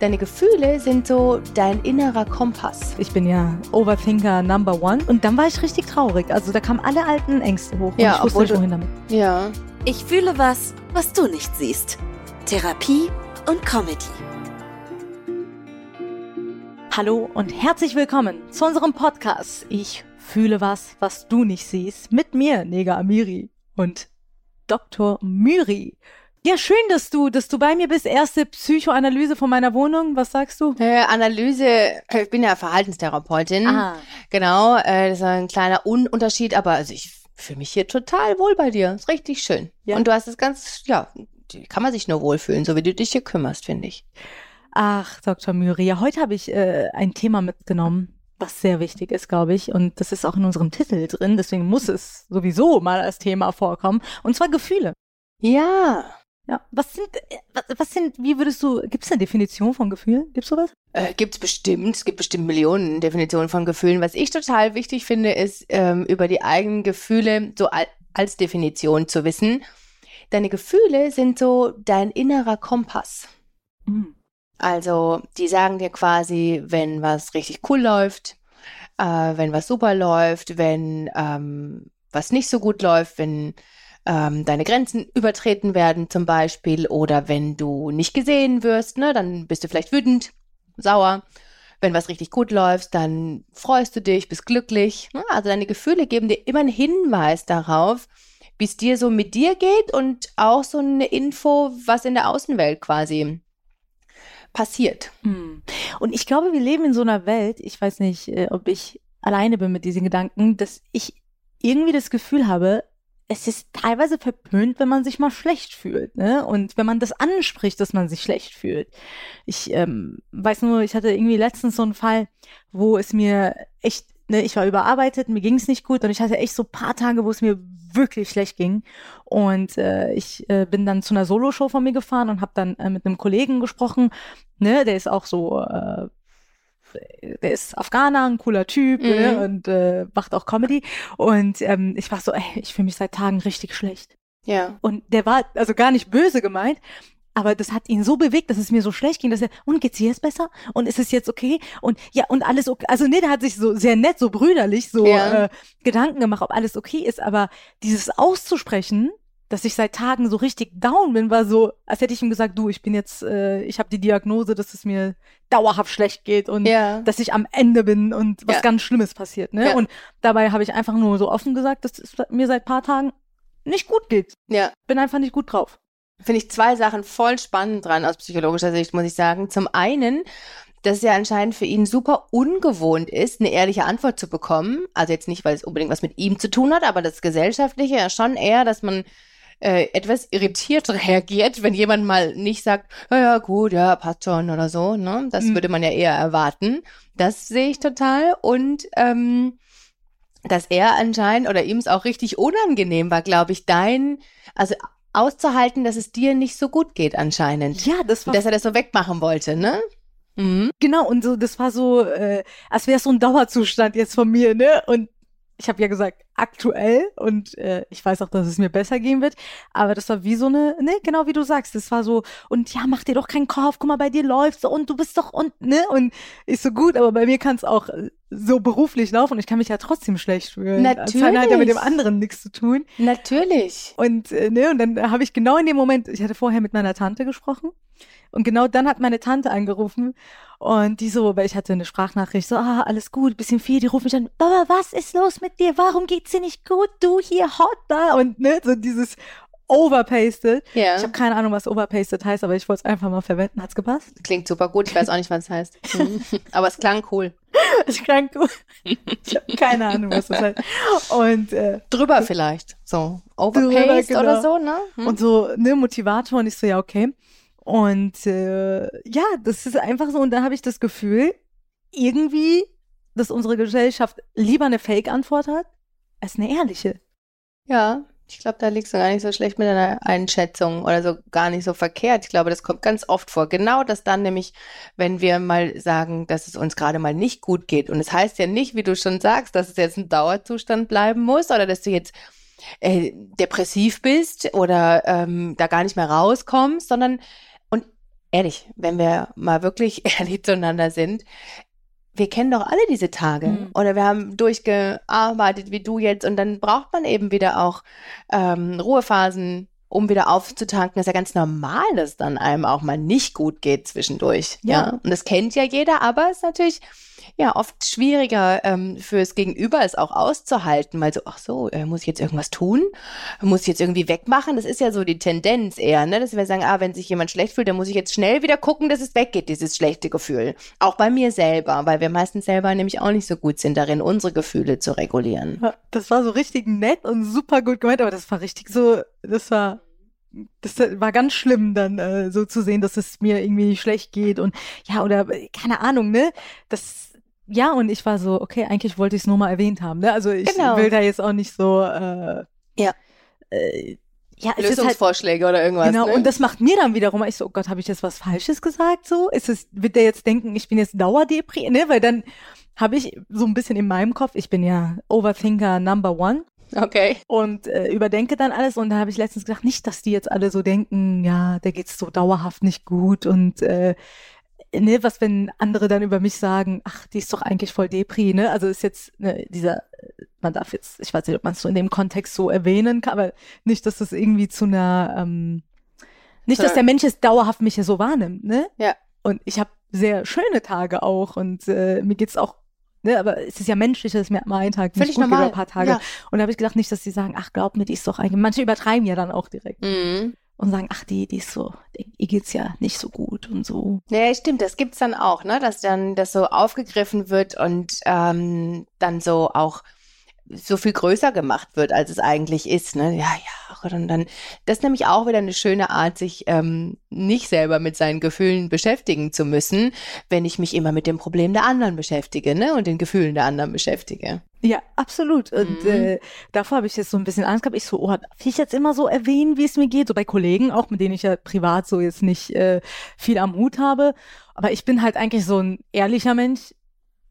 Deine Gefühle sind so dein innerer Kompass. Ich bin ja Overthinker Number One. Und dann war ich richtig traurig. Also da kamen alle alten Ängste hoch. Ja, und ich wusste nicht, wohin damit. Ja. Ich fühle was, was du nicht siehst. Therapie und Comedy. Hallo und herzlich willkommen zu unserem Podcast. Ich fühle was, was du nicht siehst. Mit mir, Nega Amiri und Dr. Myri. Ja, schön, dass du, dass du bei mir bist. Erste Psychoanalyse von meiner Wohnung. Was sagst du? Äh, Analyse, äh, ich bin ja Verhaltenstherapeutin. Ah. Genau, äh, das ist ein kleiner Un Unterschied, aber also ich fühle mich hier total wohl bei dir. Ist richtig schön. Ja. Und du hast es ganz, ja, kann man sich nur wohlfühlen, so wie du dich hier kümmerst, finde ich. Ach, Dr. Myri, ja, heute habe ich äh, ein Thema mitgenommen, was sehr wichtig ist, glaube ich. Und das ist auch in unserem Titel drin. Deswegen muss es sowieso mal als Thema vorkommen. Und zwar Gefühle. Ja. Ja, was sind, äh, was, was sind, wie würdest du, gibt es eine Definition von Gefühlen? Gibt's sowas? Äh, gibt's bestimmt, es gibt bestimmt Millionen Definitionen von Gefühlen. Was ich total wichtig finde, ist, ähm, über die eigenen Gefühle so al als Definition zu wissen. Deine Gefühle sind so dein innerer Kompass. Mhm. Also, die sagen dir quasi, wenn was richtig cool läuft, äh, wenn was super läuft, wenn ähm, was nicht so gut läuft, wenn ähm, deine Grenzen übertreten werden zum Beispiel oder wenn du nicht gesehen wirst, ne, dann bist du vielleicht wütend, sauer. Wenn was richtig gut läuft, dann freust du dich, bist glücklich. Ne? Also deine Gefühle geben dir immer einen Hinweis darauf, wie es dir so mit dir geht und auch so eine Info, was in der Außenwelt quasi passiert. Mhm. Und ich glaube, wir leben in so einer Welt, ich weiß nicht, äh, ob ich alleine bin mit diesen Gedanken, dass ich irgendwie das Gefühl habe, es ist teilweise verpönt, wenn man sich mal schlecht fühlt, ne? Und wenn man das anspricht, dass man sich schlecht fühlt. Ich ähm, weiß nur, ich hatte irgendwie letztens so einen Fall, wo es mir echt, ne, ich war überarbeitet, mir ging es nicht gut und ich hatte echt so paar Tage, wo es mir wirklich schlecht ging. Und äh, ich äh, bin dann zu einer Soloshow von mir gefahren und habe dann äh, mit einem Kollegen gesprochen, ne, der ist auch so äh, der ist Afghaner, ein cooler Typ Mhm. ne, und äh, macht auch Comedy. Und ähm, ich war so, ey, ich fühle mich seit Tagen richtig schlecht. Ja. Und der war also gar nicht böse gemeint, aber das hat ihn so bewegt, dass es mir so schlecht ging, dass er, und geht's dir jetzt besser? Und ist es jetzt okay? Und ja, und alles okay. Also nee, der hat sich so sehr nett, so brüderlich, so Ja. äh, Gedanken gemacht, ob alles okay ist. Aber dieses auszusprechen, dass ich seit Tagen so richtig down bin, war so, als hätte ich ihm gesagt, du, ich bin jetzt, äh, ich habe die Diagnose, dass es mir dauerhaft schlecht geht und Ja. dass ich am Ende bin und was Ja. ganz Schlimmes passiert. Ne? Ja. Und dabei habe ich einfach nur so offen gesagt, dass es mir seit paar Tagen nicht gut geht. Ja. Bin einfach nicht gut drauf. Finde ich zwei Sachen voll spannend dran aus psychologischer Sicht, muss ich sagen. Zum einen, dass es ja anscheinend für ihn super ungewohnt ist, eine ehrliche Antwort zu bekommen. Also jetzt nicht, weil es unbedingt was mit ihm zu tun hat, aber das Gesellschaftliche ja schon eher, dass man äh, etwas irritiert reagiert, wenn jemand mal nicht sagt, ja, ja, gut, ja, passt schon oder so. Ne? Das Mhm. würde man ja eher erwarten. Das sehe ich total. Und ähm, dass er anscheinend oder ihm es auch richtig unangenehm war, glaube ich, dein, also auszuhalten, dass es dir nicht so gut geht anscheinend. Ja, das war Dass er das so wegmachen wollte, ne? Mhm. genau und so. Das war so, äh, als wäre es so ein Dauerzustand jetzt von mir, ne? Und ich habe ja gesagt aktuell und äh, ich weiß auch, dass es mir besser gehen wird. Aber das war wie so eine, ne, genau wie du sagst. Das war so und ja, mach dir doch keinen Kopf. Guck mal, bei dir läuft's und du bist doch und ne und ist so gut. Aber bei mir kann es auch äh, so beruflich laufen und ich kann mich ja trotzdem schlecht fühlen. Das hat ja mit Natürlich. dem anderen nichts zu tun. Natürlich. Und, äh, ne, und dann habe ich genau in dem Moment, ich hatte vorher mit meiner Tante gesprochen und genau dann hat meine Tante angerufen und die so, weil ich hatte eine Sprachnachricht, so, ah, alles gut, bisschen viel, die rufen mich an, Baba, was ist los mit dir? Warum geht's dir nicht gut? Du hier hot da und ne, so dieses overpasted. Ja. Ich habe keine Ahnung, was overpasted heißt, aber ich wollte es einfach mal verwenden. Hat's gepasst? Klingt super gut. Ich weiß auch nicht, was es heißt. Aber es klang cool. Ich klang gut. Ich habe keine Ahnung, was das heißt. Und äh, Drüber vielleicht. So. Drüber, Overpaced genau. oder so, ne? Hm? Und so, ne, Motivator und ich so, ja, okay. Und äh, ja, das ist einfach so. Und da habe ich das Gefühl, irgendwie, dass unsere Gesellschaft lieber eine Fake-Antwort hat, als eine ehrliche. Ja, ich glaube, da liegst du gar nicht so schlecht mit deiner Einschätzung oder so gar nicht so verkehrt. Ich glaube, das kommt ganz oft vor. Genau das dann nämlich, wenn wir mal sagen, dass es uns gerade mal nicht gut geht. Und es heißt ja nicht, wie du schon sagst, dass es jetzt ein Dauerzustand bleiben muss oder dass du jetzt äh, depressiv bist oder ähm, da gar nicht mehr rauskommst, sondern ehrlich, wenn wir mal wirklich ehrlich zueinander sind, wir kennen doch alle diese Tage Mhm. oder wir haben durchgearbeitet wie du jetzt und dann braucht man eben wieder auch ähm, Ruhephasen, um wieder aufzutanken. ist ja ganz normal, dass dann einem auch mal nicht gut geht zwischendurch. Ja. Ja. Und das kennt ja jeder, aber es ist natürlich ja oft schwieriger ähm, fürs Gegenüber, es auch auszuhalten. Mal so, ach so, äh, muss ich jetzt irgendwas tun? Muss ich jetzt irgendwie wegmachen? Das ist ja so die Tendenz eher, ne? dass wir sagen, ah, wenn sich jemand schlecht fühlt, dann muss ich jetzt schnell wieder gucken, dass es weggeht, dieses schlechte Gefühl. Auch bei mir selber, weil wir meistens selber nämlich auch nicht so gut sind darin, unsere Gefühle zu regulieren. Das war so richtig nett und super gut gemeint, aber das war richtig so, das war, das war ganz schlimm dann äh, so zu sehen, dass es mir irgendwie schlecht geht und ja, oder äh, keine Ahnung, ne? Das, ja, und ich war so, okay, eigentlich wollte ich es nur mal erwähnt haben, ne? Also ich Genau. will da jetzt auch nicht so, äh, Ja. Äh, ja, halt, Lösungsvorschläge oder irgendwas. Genau, ne? und das macht mir dann wiederum, ich so, oh Gott, habe ich jetzt was Falsches gesagt? So, ist es, wird der jetzt denken, ich bin jetzt Dauerdepri, ne? Weil dann habe ich so ein bisschen in meinem Kopf, ich bin ja Overthinker Number One okay. und äh, überdenke dann alles und da habe ich letztens gedacht, nicht, dass die jetzt alle so denken, ja, der geht's so dauerhaft nicht gut und äh, ne, was wenn andere dann über mich sagen, ach, die ist doch eigentlich voll Depri, ne? Also ist jetzt ne, dieser, man darf jetzt, ich weiß nicht, ob man es so in dem Kontext so erwähnen kann, aber nicht, dass das irgendwie zu einer, ähm, nicht, dass der Mensch es dauerhaft mich ja so wahrnimmt, ne? Ja. Und ich habe sehr schöne Tage auch und äh, mir geht's auch, ne, aber es ist ja menschlich, dass mir mal einen Tag nicht Völlig gut geht normal. oder ein paar Tage. Ja. Und da habe ich gedacht, nicht, dass sie sagen, ach, glaub mir, die ist doch eigentlich. Manche übertreiben ja dann auch direkt Mhm. Und sagen, ach, die, die ist so, ihr geht's ja nicht so gut und so. Ja, stimmt, das gibt's dann auch, ne, dass dann das so aufgegriffen wird und ähm, dann so auch so viel größer gemacht wird, als es eigentlich ist, ne? Ja, ja, und dann, das ist nämlich auch wieder eine schöne Art, sich ähm, nicht selber mit seinen Gefühlen beschäftigen zu müssen, wenn ich mich immer mit dem Problem der anderen beschäftige, ne, und den Gefühlen der anderen beschäftige. Ja, absolut. Und Mhm. äh, davor habe ich jetzt so ein bisschen Angst gehabt. Ich so, oh, darf ich jetzt immer so erwähnen, wie es mir geht? So bei Kollegen, auch mit denen ich ja privat so jetzt nicht äh, viel am Hut habe. Aber ich bin halt eigentlich so ein ehrlicher Mensch.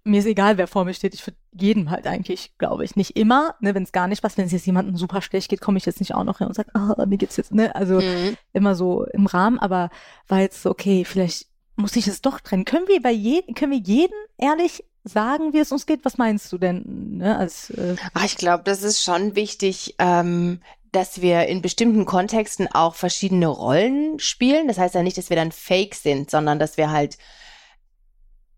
Mir ist egal, wer vor mir steht. Ich würde jedem halt eigentlich, glaube ich, nicht immer, ne, wenn es gar nicht passt. Wenn es jetzt jemandem super schlecht geht, komme ich jetzt nicht auch noch hin und sage, oh, mir geht's jetzt, ne? Also Mhm. immer so im Rahmen, aber war jetzt so, okay, vielleicht muss ich es doch trennen. Können wir bei jedem, können wir jeden ehrlich sagen, wie es uns geht? Was meinst du denn? Ne, als, äh, Ach, ich glaube, das ist schon wichtig, ähm, dass wir in bestimmten Kontexten auch verschiedene Rollen spielen. Das heißt ja nicht, dass wir dann fake sind, sondern dass wir halt,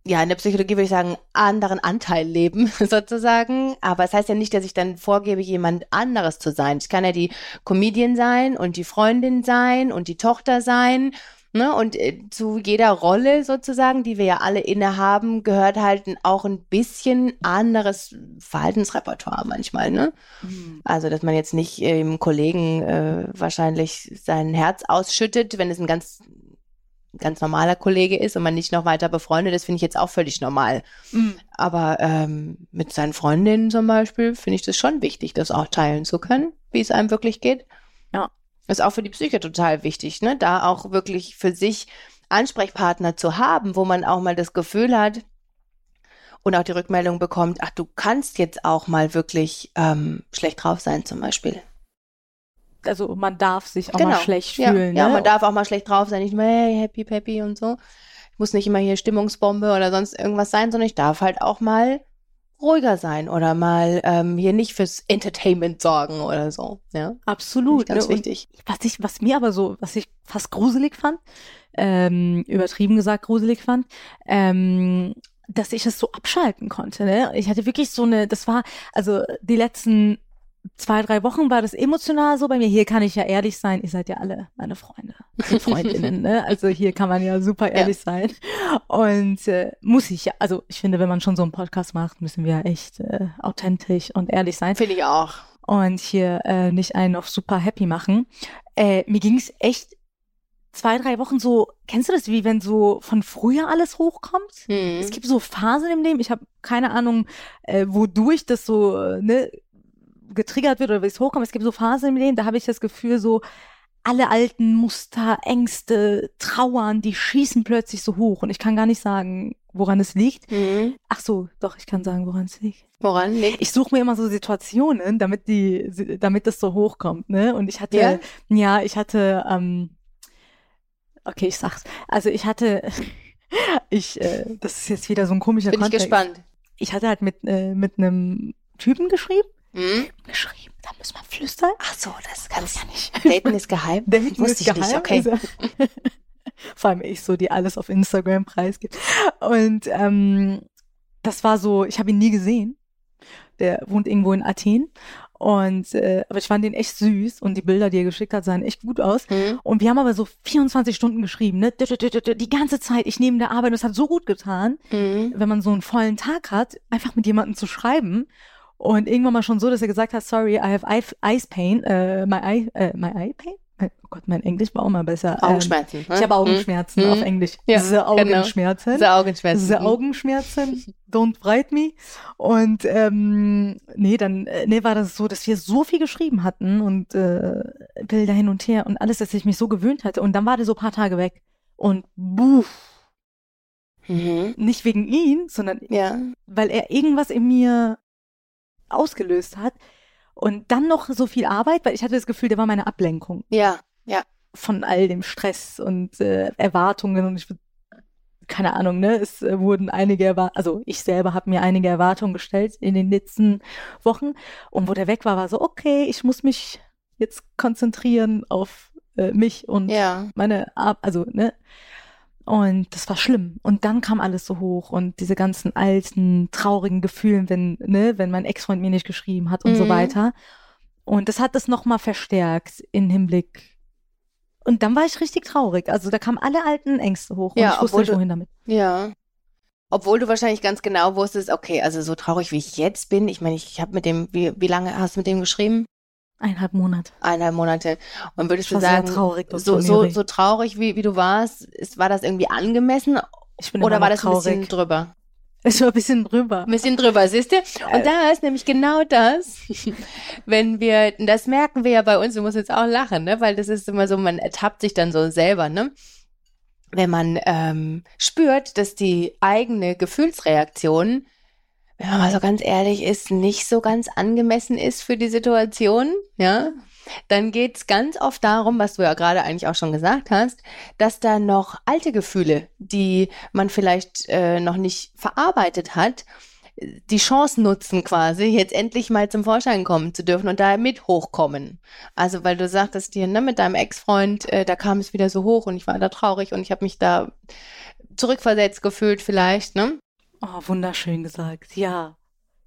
ja, in der Psychologie würde ich sagen, anderen Anteil leben, sozusagen. Aber es heißt ja nicht, dass ich dann vorgebe, jemand anderes zu sein. Ich kann ja die Comedian sein und die Freundin sein und die Tochter sein. Ne? Und äh, zu jeder Rolle sozusagen, die wir ja alle innehaben, gehört halt auch ein bisschen anderes Verhaltensrepertoire manchmal. Ne? Also, dass man jetzt nicht äh, im Kollegen äh, wahrscheinlich sein Herz ausschüttet, wenn es ein ganz ganz normaler Kollege ist und man nicht noch weiter befreundet ist, finde ich jetzt auch völlig normal. mm, Aber ähm, mit seinen Freundinnen zum Beispiel finde ich das schon wichtig, das auch teilen zu können, wie es einem wirklich geht. Ja. Ist auch für die Psyche total wichtig, ne? Da auch wirklich für sich Ansprechpartner zu haben, wo man auch mal das Gefühl hat und auch die Rückmeldung bekommt, ach, du kannst jetzt auch mal wirklich ähm, schlecht drauf sein zum Beispiel. Also man darf sich auch Genau. mal schlecht Ja, fühlen. ja, ne? man darf auch mal schlecht drauf sein, nicht immer hey, happy, peppy und so. Ich muss nicht immer hier Stimmungsbombe oder sonst irgendwas sein, sondern ich darf halt auch mal ruhiger sein oder mal ähm, hier nicht fürs Entertainment sorgen oder so. Ja, Absolut. ganz ne? Und wichtig. was ich, was mir aber so, was ich fast gruselig fand, ähm, übertrieben gesagt gruselig fand, ähm, dass ich es so abschalten konnte. Ne? Ich hatte wirklich so eine, das war, also die letzten zwei, drei Wochen war das emotional so bei mir. Hier kann ich ja ehrlich sein. Ihr seid ja alle meine Freunde und Freundinnen. ne? Also hier kann man ja super ehrlich sein. Und äh, muss ich ja, also ich finde, wenn man schon so einen Podcast macht, müssen wir echt äh, authentisch und ehrlich sein Finde ich auch. und hier äh, nicht einen auf super happy machen. Äh, mir ging es echt zwei, drei Wochen so, kennst du das, wie wenn so von früher alles hochkommt? Hm. Es gibt so Phasen im Leben, ich habe keine Ahnung, äh, wodurch das so äh, ne, getriggert wird oder wie es hochkommt. Es gibt so Phasen im Leben, da habe ich das Gefühl, so alle alten Muster, Ängste, Trauern, die schießen plötzlich so hoch und ich kann gar nicht sagen, woran es liegt. Mhm. Ach so, doch, ich kann sagen, woran es liegt. Woran liegt? Ich suche mir immer so Situationen, damit die, damit das so hochkommt, ne? Und ich hatte, Ja? ja, ich hatte, ähm, okay, ich sag's. Also ich hatte, ich, äh, das ist jetzt wieder so ein komischer Bin ich Kontext. gespannt. Ich hatte halt mit, äh, mit einem Typen geschrieben. Mhm. Geschrieben, da muss man flüstern. Ach so, das kannst ja nicht. Daten ist geheim. Daten Wusste ist ich nicht, geheim, okay. also- Vor allem ich so, die alles auf Instagram preisgibt. Und ähm, das war so, ich habe ihn nie gesehen. Der wohnt irgendwo in Athen. Und äh, aber ich fand den echt süß und die Bilder, die er geschickt hat, sahen echt gut aus. Mhm. Und wir haben aber so 24 Stunden geschrieben, ne? Die ganze Zeit, ich neben der Arbeit, und es hat so gut getan, Mhm. wenn man so einen vollen Tag hat, einfach mit jemandem zu schreiben. Und irgendwann mal schon so, dass er gesagt hat, sorry, I have eye, eyes pain, äh, my eye, äh, my eye pain? Oh Gott, mein Englisch war auch mal besser. Ähm, Augenschmerzen. ne? ich habe Augenschmerzen Mhm. auf Englisch. Ja, Diese genau. Augenschmerzen. Diese Augenschmerzen. Diese Augenschmerzen, don't write me. Und ähm, nee, dann äh, nee, war das so, dass wir so viel geschrieben hatten und äh, Bilder hin und her und alles, dass ich mich so gewöhnt hatte. Und dann war der so ein paar Tage weg. Und buh, Mhm. nicht wegen ihn, sondern Ja. weil er irgendwas in mir ausgelöst hat. Und dann noch so viel Arbeit, weil ich hatte das Gefühl, der war meine Ablenkung Ja. von all dem Stress und äh, Erwartungen und ich keine Ahnung, ne, es äh, wurden einige Erwartungen, also ich selber habe mir einige Erwartungen gestellt in den letzten Wochen und wo der weg war, war so, okay, ich muss mich jetzt konzentrieren auf äh, mich und Ja. meine Ar also, ne, und das war schlimm. Und dann kam alles so hoch und diese ganzen alten, traurigen Gefühle, wenn, ne, wenn mein Ex-Freund mir nicht geschrieben hat und so Mhm. weiter. Und das hat das nochmal verstärkt in Hinblick. Und dann war ich richtig traurig. Also da kamen alle alten Ängste hoch und Ja, ich wusste nicht, wohin damit. Ja. Obwohl du wahrscheinlich ganz genau wusstest, okay, also so traurig wie ich jetzt bin, ich meine, ich habe mit dem, wie, wie lange hast du mit dem geschrieben? Eineinhalb Monate. Eineinhalb Monate. Und würdest du sagen, traurig, so, so, so traurig wie, wie du warst, ist, war das irgendwie angemessen Ich bin oder war das ein bisschen traurig. drüber? Es war ein bisschen drüber. Ein bisschen drüber, siehst du? Äh. Und da ist nämlich genau das, wenn wir, das merken wir ja bei uns, du musst jetzt auch lachen, ne? Weil das ist immer so, man ertappt sich dann so selber, ne? Wenn man ähm, spürt, dass die eigene Gefühlsreaktion, wenn man mal so ganz ehrlich ist, nicht so ganz angemessen ist für die Situation, ja, dann geht's ganz oft darum, was du ja gerade eigentlich auch schon gesagt hast, dass da noch alte Gefühle, die man vielleicht äh, noch nicht verarbeitet hat, die Chance nutzen quasi, jetzt endlich mal zum Vorschein kommen zu dürfen und da mit hochkommen. Also weil du sagtest dir, ne, mit deinem Ex-Freund, äh, da kam es wieder so hoch und ich war da traurig und ich habe mich da zurückversetzt gefühlt vielleicht, ne? Oh, wunderschön gesagt. Ja.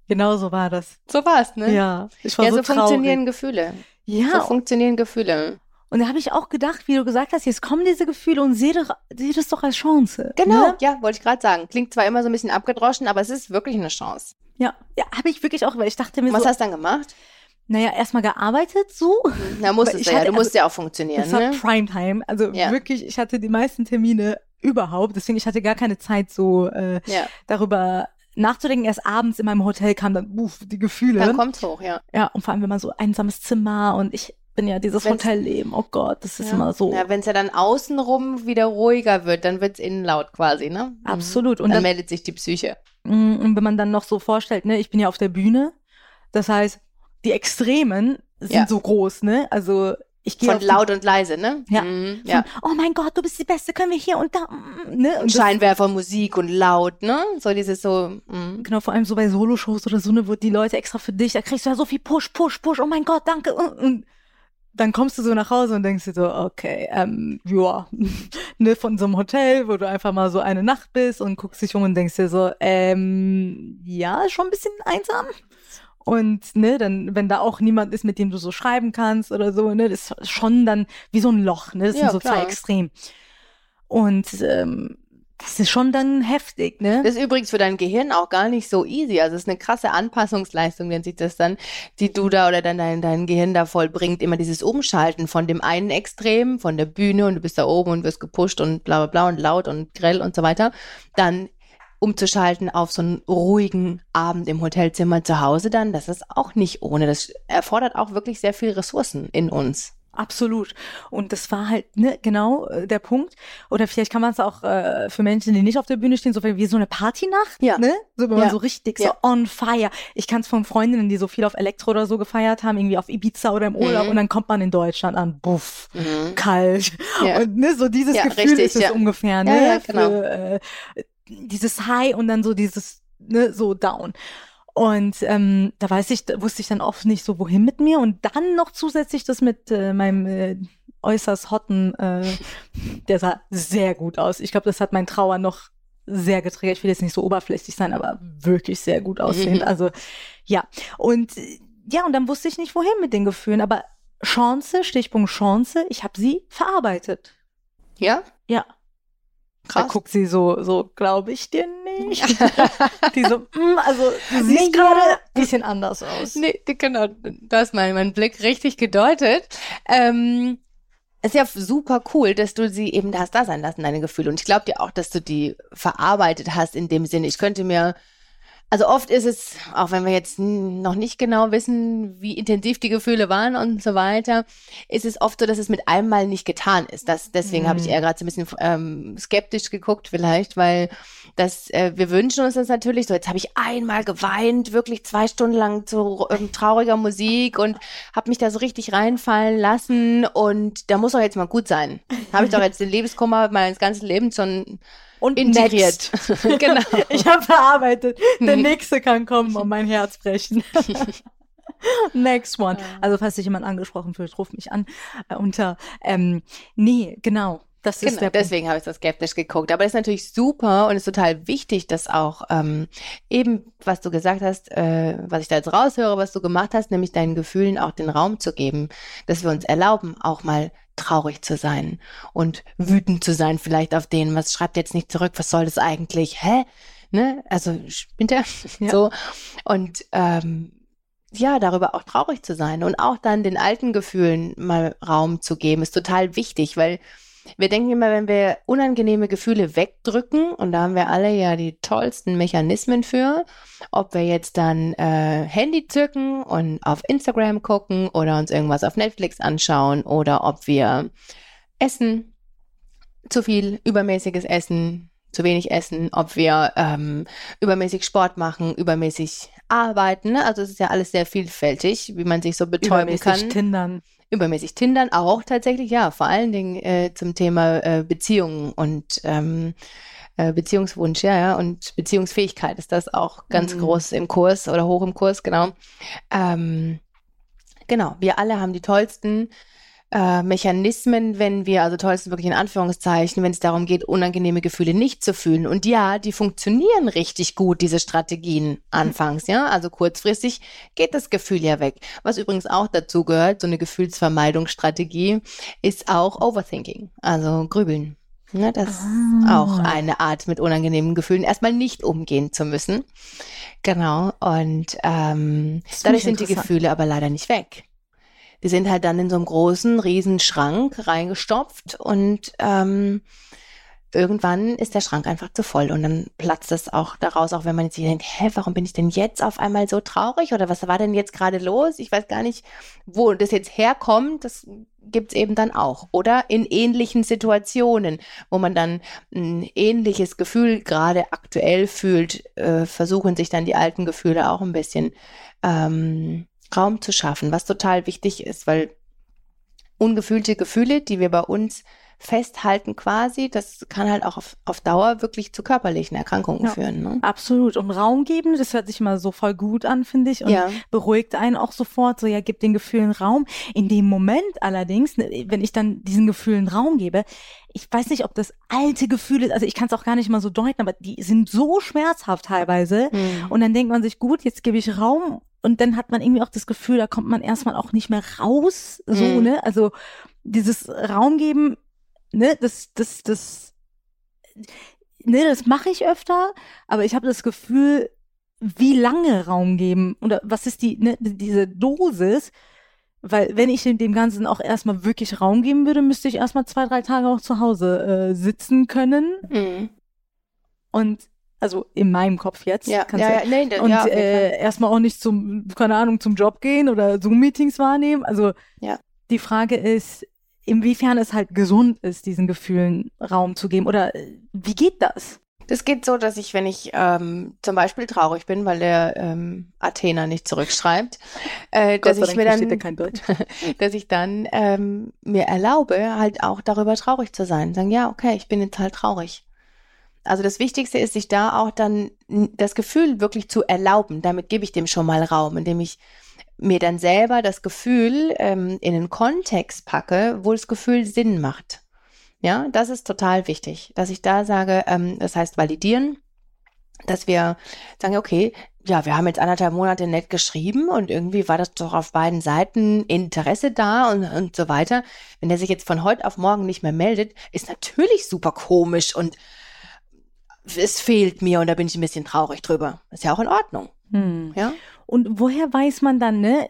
Genau so war das. So war's, ne? Ja. Ich war Ja, so, so, traurig. funktionieren Gefühle. Ja, So funktionieren Gefühle. Und da habe ich auch gedacht, wie du gesagt hast, jetzt kommen diese Gefühle und sehe doch, sehe das doch als Chance. Genau, Ne? ja, wollte ich gerade sagen. Klingt zwar immer so ein bisschen abgedroschen, aber es ist wirklich eine Chance. Ja, ja habe ich wirklich auch, weil ich dachte mir Was so, hast du dann gemacht? naja, erstmal gearbeitet so. Na, musstest du ja, hatte- du musst also, ja auch funktionieren, Das war ne? Primetime. Also Ja. wirklich, ich hatte die meisten Termine überhaupt. Deswegen, ich hatte gar keine Zeit, so äh, Ja, darüber nachzudenken. Erst abends in meinem Hotel kamen dann uff, die Gefühle. dann kommt's hoch, ja. ja, und vor allem, wenn man so einsames Zimmer und ich bin ja dieses Wenn's- Hotelleben. Oh Gott, das ist ja. immer so. Ja, wenn es ja dann außenrum wieder ruhiger wird, dann wird's innen laut quasi, ne? Mhm. Absolut. Und dann, dann- meldet sich die Psyche. Mm, Und wenn man dann noch so vorstellt, ne, ich bin ja auf der Bühne, das heißt, die Extremen sind Ja. so groß, ne? Also ich gehe Von laut und leise, ne? Ja. Mhm, von, ja. Oh mein Gott, du bist die Beste, können wir hier und da, mm, ne? Und Scheinwerfer, Musik und laut, ne? So dieses so, mhm. genau, vor allem so bei Soloshows oder so, ne, wo die Leute extra für dich, da kriegst du ja so viel Push, Push, Push, oh mein Gott, danke. Und, und dann kommst du so nach Hause und denkst dir so, okay, ähm, ja, ne, von so einem Hotel, wo du einfach mal so eine Nacht bist und guckst dich um und denkst dir so, ähm, ja, schon ein bisschen einsam. Und ne, dann, wenn da auch niemand ist, mit dem du so schreiben kannst oder so, ne, das ist schon dann wie so ein Loch, ne? Das Ja, sind so zwei klar. Extrem. Und ähm, das ist schon dann heftig, ne? Das ist übrigens für dein Gehirn auch gar nicht so easy. Also es ist eine krasse Anpassungsleistung, nennt sich das dann, die du da oder dann dein, dein Gehirn da vollbringt. Immer dieses Umschalten von dem einen Extrem, von der Bühne und du bist da oben und wirst gepusht und bla bla bla und laut und grell und so weiter. Dann umzuschalten auf so einen ruhigen Abend im Hotelzimmer zu Hause dann, das ist auch nicht ohne. Das erfordert auch wirklich sehr viel Ressourcen in uns. Absolut. Und das war halt ne, genau äh, der Punkt. Oder vielleicht kann man es auch äh, für Menschen, die nicht auf der Bühne stehen, so wie so eine Partynacht, Ja. ne? So, wenn Ja. man so richtig so Ja. on fire. Ich kann es von Freundinnen, die so viel auf Elektro oder so gefeiert haben, irgendwie auf Ibiza oder im Urlaub Mhm. und dann kommt man in Deutschland an, buff, Mhm. kalt. Ja. Und ne, so dieses Gefühl richtig, ist es ja. ungefähr, ne? Ja, ja, genau. Für, äh, dieses High und dann so dieses, ne, so down. Und ähm, da weiß ich, wusste ich dann oft nicht so, wohin mit mir. Und dann noch zusätzlich das mit äh, meinem äh, äußerst hotten, äh, der sah sehr gut aus. Ich glaube, das hat mein Trauer noch sehr getriggert. Ich will jetzt nicht so oberflächlich sein, aber wirklich sehr gut aussehen. Mhm. Also ja. Und ja, und dann wusste ich nicht, wohin mit den Gefühlen. Aber Chance, Stichpunkt Chance, ich habe sie verarbeitet. Ja? Ja. Da Krass. guckt sie so, so, glaube ich dir nicht. Die so, mm, also du Nee, siehst ja. gerade ein bisschen anders aus. Nee, genau, du hast meinen mein Blick richtig gedeutet. Ähm, ist ja super cool, dass du sie eben hast da sein lassen, deine Gefühle. Und ich glaube dir auch, dass du die verarbeitet hast in dem Sinne. Ich könnte mir, also oft ist es, auch wenn wir jetzt noch nicht genau wissen, wie intensiv die Gefühle waren und so weiter, ist es oft so, dass es mit einem Mal nicht getan ist. Das, deswegen habe ich Mhm. eher gerade so ein bisschen ähm, skeptisch geguckt vielleicht, weil das, äh, wir wünschen uns das natürlich so. Jetzt habe ich einmal geweint, wirklich zwei Stunden lang zu ähm, trauriger Musik und habe mich da so richtig reinfallen lassen und da muss doch jetzt mal gut sein. Habe ich doch jetzt den Lebenskummer meines ganzen Lebens schon Und integriert. genau. Ich habe verarbeitet. Der nächste kann kommen und mein Herz brechen. Next one. Also falls sich jemand angesprochen fühlt, ruf mich an äh, unter. Ähm, nee, genau. Das ist Genau, deswegen habe ich so skeptisch geguckt. Aber es ist natürlich super und es ist total wichtig, dass auch ähm, eben, was du gesagt hast, äh, was ich da jetzt raushöre, was du gemacht hast, nämlich deinen Gefühlen auch den Raum zu geben, dass wir uns erlauben, auch mal traurig zu sein und wütend zu sein, vielleicht auf denen, was schreibt jetzt nicht zurück, was soll das eigentlich? Hä? Ne? Also spinnt er? Ja. So. Und ähm, ja, darüber auch traurig zu sein und auch dann den alten Gefühlen mal Raum zu geben, ist total wichtig, weil wir denken immer, wenn wir unangenehme Gefühle wegdrücken, und da haben wir alle ja die tollsten Mechanismen für, ob wir jetzt dann äh, Handy zücken und auf Instagram gucken oder uns irgendwas auf Netflix anschauen oder ob wir essen, zu viel übermäßiges Essen, zu wenig essen, ob wir ähm, übermäßig Sport machen, übermäßig arbeiten. Ne? Also es ist ja alles sehr vielfältig, wie man sich so betäuben Übermäßig kann. Tindern. Übermäßig Tindern auch tatsächlich, ja, vor allen Dingen äh, zum Thema äh, Beziehungen und ähm, äh, Beziehungswunsch, ja, ja, und Beziehungsfähigkeit ist das auch ganz Mhm. groß im Kurs oder hoch im Kurs, genau. Ähm, genau, wir alle haben die tollsten äh, Mechanismen, wenn wir, also tollsten wirklich in Anführungszeichen, wenn es darum geht, unangenehme Gefühle nicht zu fühlen. Und ja, die funktionieren richtig gut, diese Strategien anfangs, ja. Also kurzfristig geht das Gefühl ja weg. Was übrigens auch dazu gehört, so eine Gefühlsvermeidungsstrategie, ist auch Overthinking, also Grübeln. Ne, das ist Ah. auch eine Art, mit unangenehmen Gefühlen erstmal nicht umgehen zu müssen. Genau. Und ähm, dadurch sind die. Gefühle aber leider nicht weg. Die sind halt dann in so einem großen, riesen Schrank reingestopft und ähm, irgendwann ist der Schrank einfach zu voll und dann platzt es auch daraus, auch wenn man jetzt sich denkt, hä, warum bin ich denn jetzt auf einmal so traurig oder was war denn jetzt gerade los? Ich weiß gar nicht, wo das jetzt herkommt. Das gibt's eben dann auch. Oder in ähnlichen Situationen, wo man dann ein ähnliches Gefühl gerade aktuell fühlt, äh, versuchen sich dann die alten Gefühle auch ein bisschen ähm, Raum zu schaffen, was total wichtig ist, weil ungefühlte Gefühle, die wir bei uns festhalten quasi, das kann halt auch auf, auf Dauer wirklich zu körperlichen Erkrankungen Ja. führen. Ne? Absolut. Und Raum geben, das hört sich immer so voll gut an, finde ich. Und Ja. beruhigt einen auch sofort. So, ja, gib den Gefühlen Raum. In dem Moment allerdings, ne, wenn ich dann diesen Gefühlen Raum gebe, ich weiß nicht, ob das alte Gefühle, also ich kann es auch gar nicht mal so deuten, aber die sind so schmerzhaft teilweise. Mhm. Und dann denkt man sich, gut, jetzt gebe ich Raum. Und dann hat man irgendwie auch das Gefühl, da kommt man erstmal auch nicht mehr raus. So, Mhm. ne? Also dieses Raum geben, ne, das, das, das, ne, das mache ich öfter, aber ich habe das Gefühl, wie lange Raum geben oder was ist die, ne, diese Dosis? Weil wenn ich dem Ganzen auch erstmal wirklich Raum geben würde, müsste ich erstmal zwei, drei Tage auch zu Hause äh, sitzen können. Mhm. Und also in meinem Kopf jetzt. Ja, kannst ja, du- ja, nee, da- und ja, äh, erstmal auch nicht zum, keine Ahnung, zum Job gehen oder Zoom-Meetings wahrnehmen. Also Ja. die Frage ist, inwiefern es halt gesund ist, diesen Gefühlen Raum zu geben oder äh, wie geht das? Das geht so, dass ich, wenn ich ähm, zum Beispiel traurig bin, weil der ähm, Athener nicht zurückschreibt, äh, dass ich mir dann, dass ich dann ähm, mir erlaube, halt auch darüber traurig zu sein. Sagen, ja, okay, ich bin jetzt halt traurig. Also das Wichtigste ist, sich da auch dann das Gefühl wirklich zu erlauben. Damit gebe ich dem schon mal Raum, indem ich mir dann selber das Gefühl ähm, in einen Kontext packe, wo das Gefühl Sinn macht. Ja, das ist total wichtig, dass ich da sage, ähm, das heißt validieren, dass wir sagen, okay, ja, wir haben jetzt anderthalb Monate nett geschrieben und irgendwie war das doch auf beiden Seiten Interesse da und, und so weiter. Wenn der sich jetzt von heute auf morgen nicht mehr meldet, ist natürlich super komisch und es fehlt mir und da bin ich ein bisschen traurig drüber. Ist ja auch in Ordnung. Hm. Ja. Und woher weiß man dann, ne?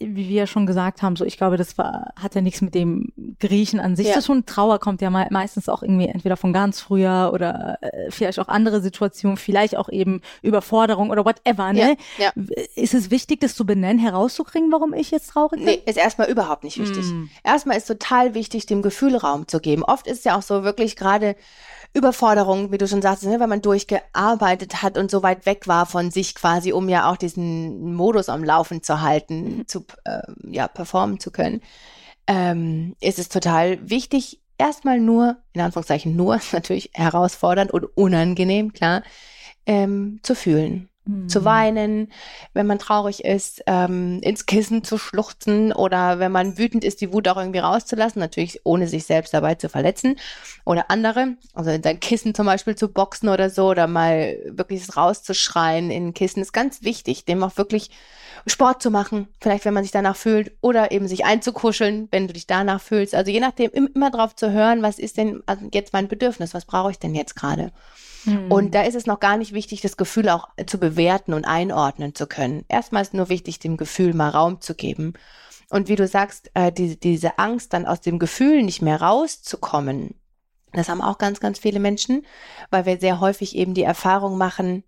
Wie wir schon gesagt haben, so ich glaube, das war, hat ja nichts mit dem Griechen an sich ja. zu tun. Trauer kommt ja meistens auch irgendwie entweder von ganz früher oder äh, vielleicht auch andere Situationen, vielleicht auch eben Überforderung oder whatever. Ne? Ja, ja. Ist es wichtig, das zu benennen, herauszukriegen, warum ich jetzt traurig bin? Nee, ist erstmal überhaupt nicht wichtig. Mm. Erstmal ist total wichtig, dem Gefühl Raum zu geben. Oft ist es ja auch so wirklich gerade Überforderung, wie du schon sagst, ne, wenn man durchgearbeitet hat und so weit weg war von sich quasi, um ja auch diesen Modus am Laufen zu halten, mhm. zu äh, ja, performen zu können, ähm, ist es total wichtig, erstmal nur, in Anführungszeichen nur, natürlich herausfordernd und unangenehm, klar, ähm, zu fühlen zu mhm. weinen, wenn man traurig ist, ähm, ins Kissen zu schluchzen oder wenn man wütend ist, die Wut auch irgendwie rauszulassen, natürlich ohne sich selbst dabei zu verletzen oder andere, also in sein Kissen zum Beispiel zu boxen oder so oder mal wirklich rauszuschreien in Kissen ist ganz wichtig, dem auch wirklich Sport zu machen, vielleicht wenn man sich danach fühlt oder eben sich einzukuscheln, wenn du dich danach fühlst. Also je nachdem immer drauf zu hören, was ist denn also jetzt mein Bedürfnis, was brauche ich denn jetzt gerade? Mhm. Und da ist es noch gar nicht wichtig, das Gefühl auch zu bewerten und einordnen zu können. Erstmal ist nur wichtig, dem Gefühl mal Raum zu geben. Und wie du sagst, äh, die, diese Angst, dann aus dem Gefühl nicht mehr rauszukommen, das haben auch ganz, ganz viele Menschen, weil wir sehr häufig eben die Erfahrung machen,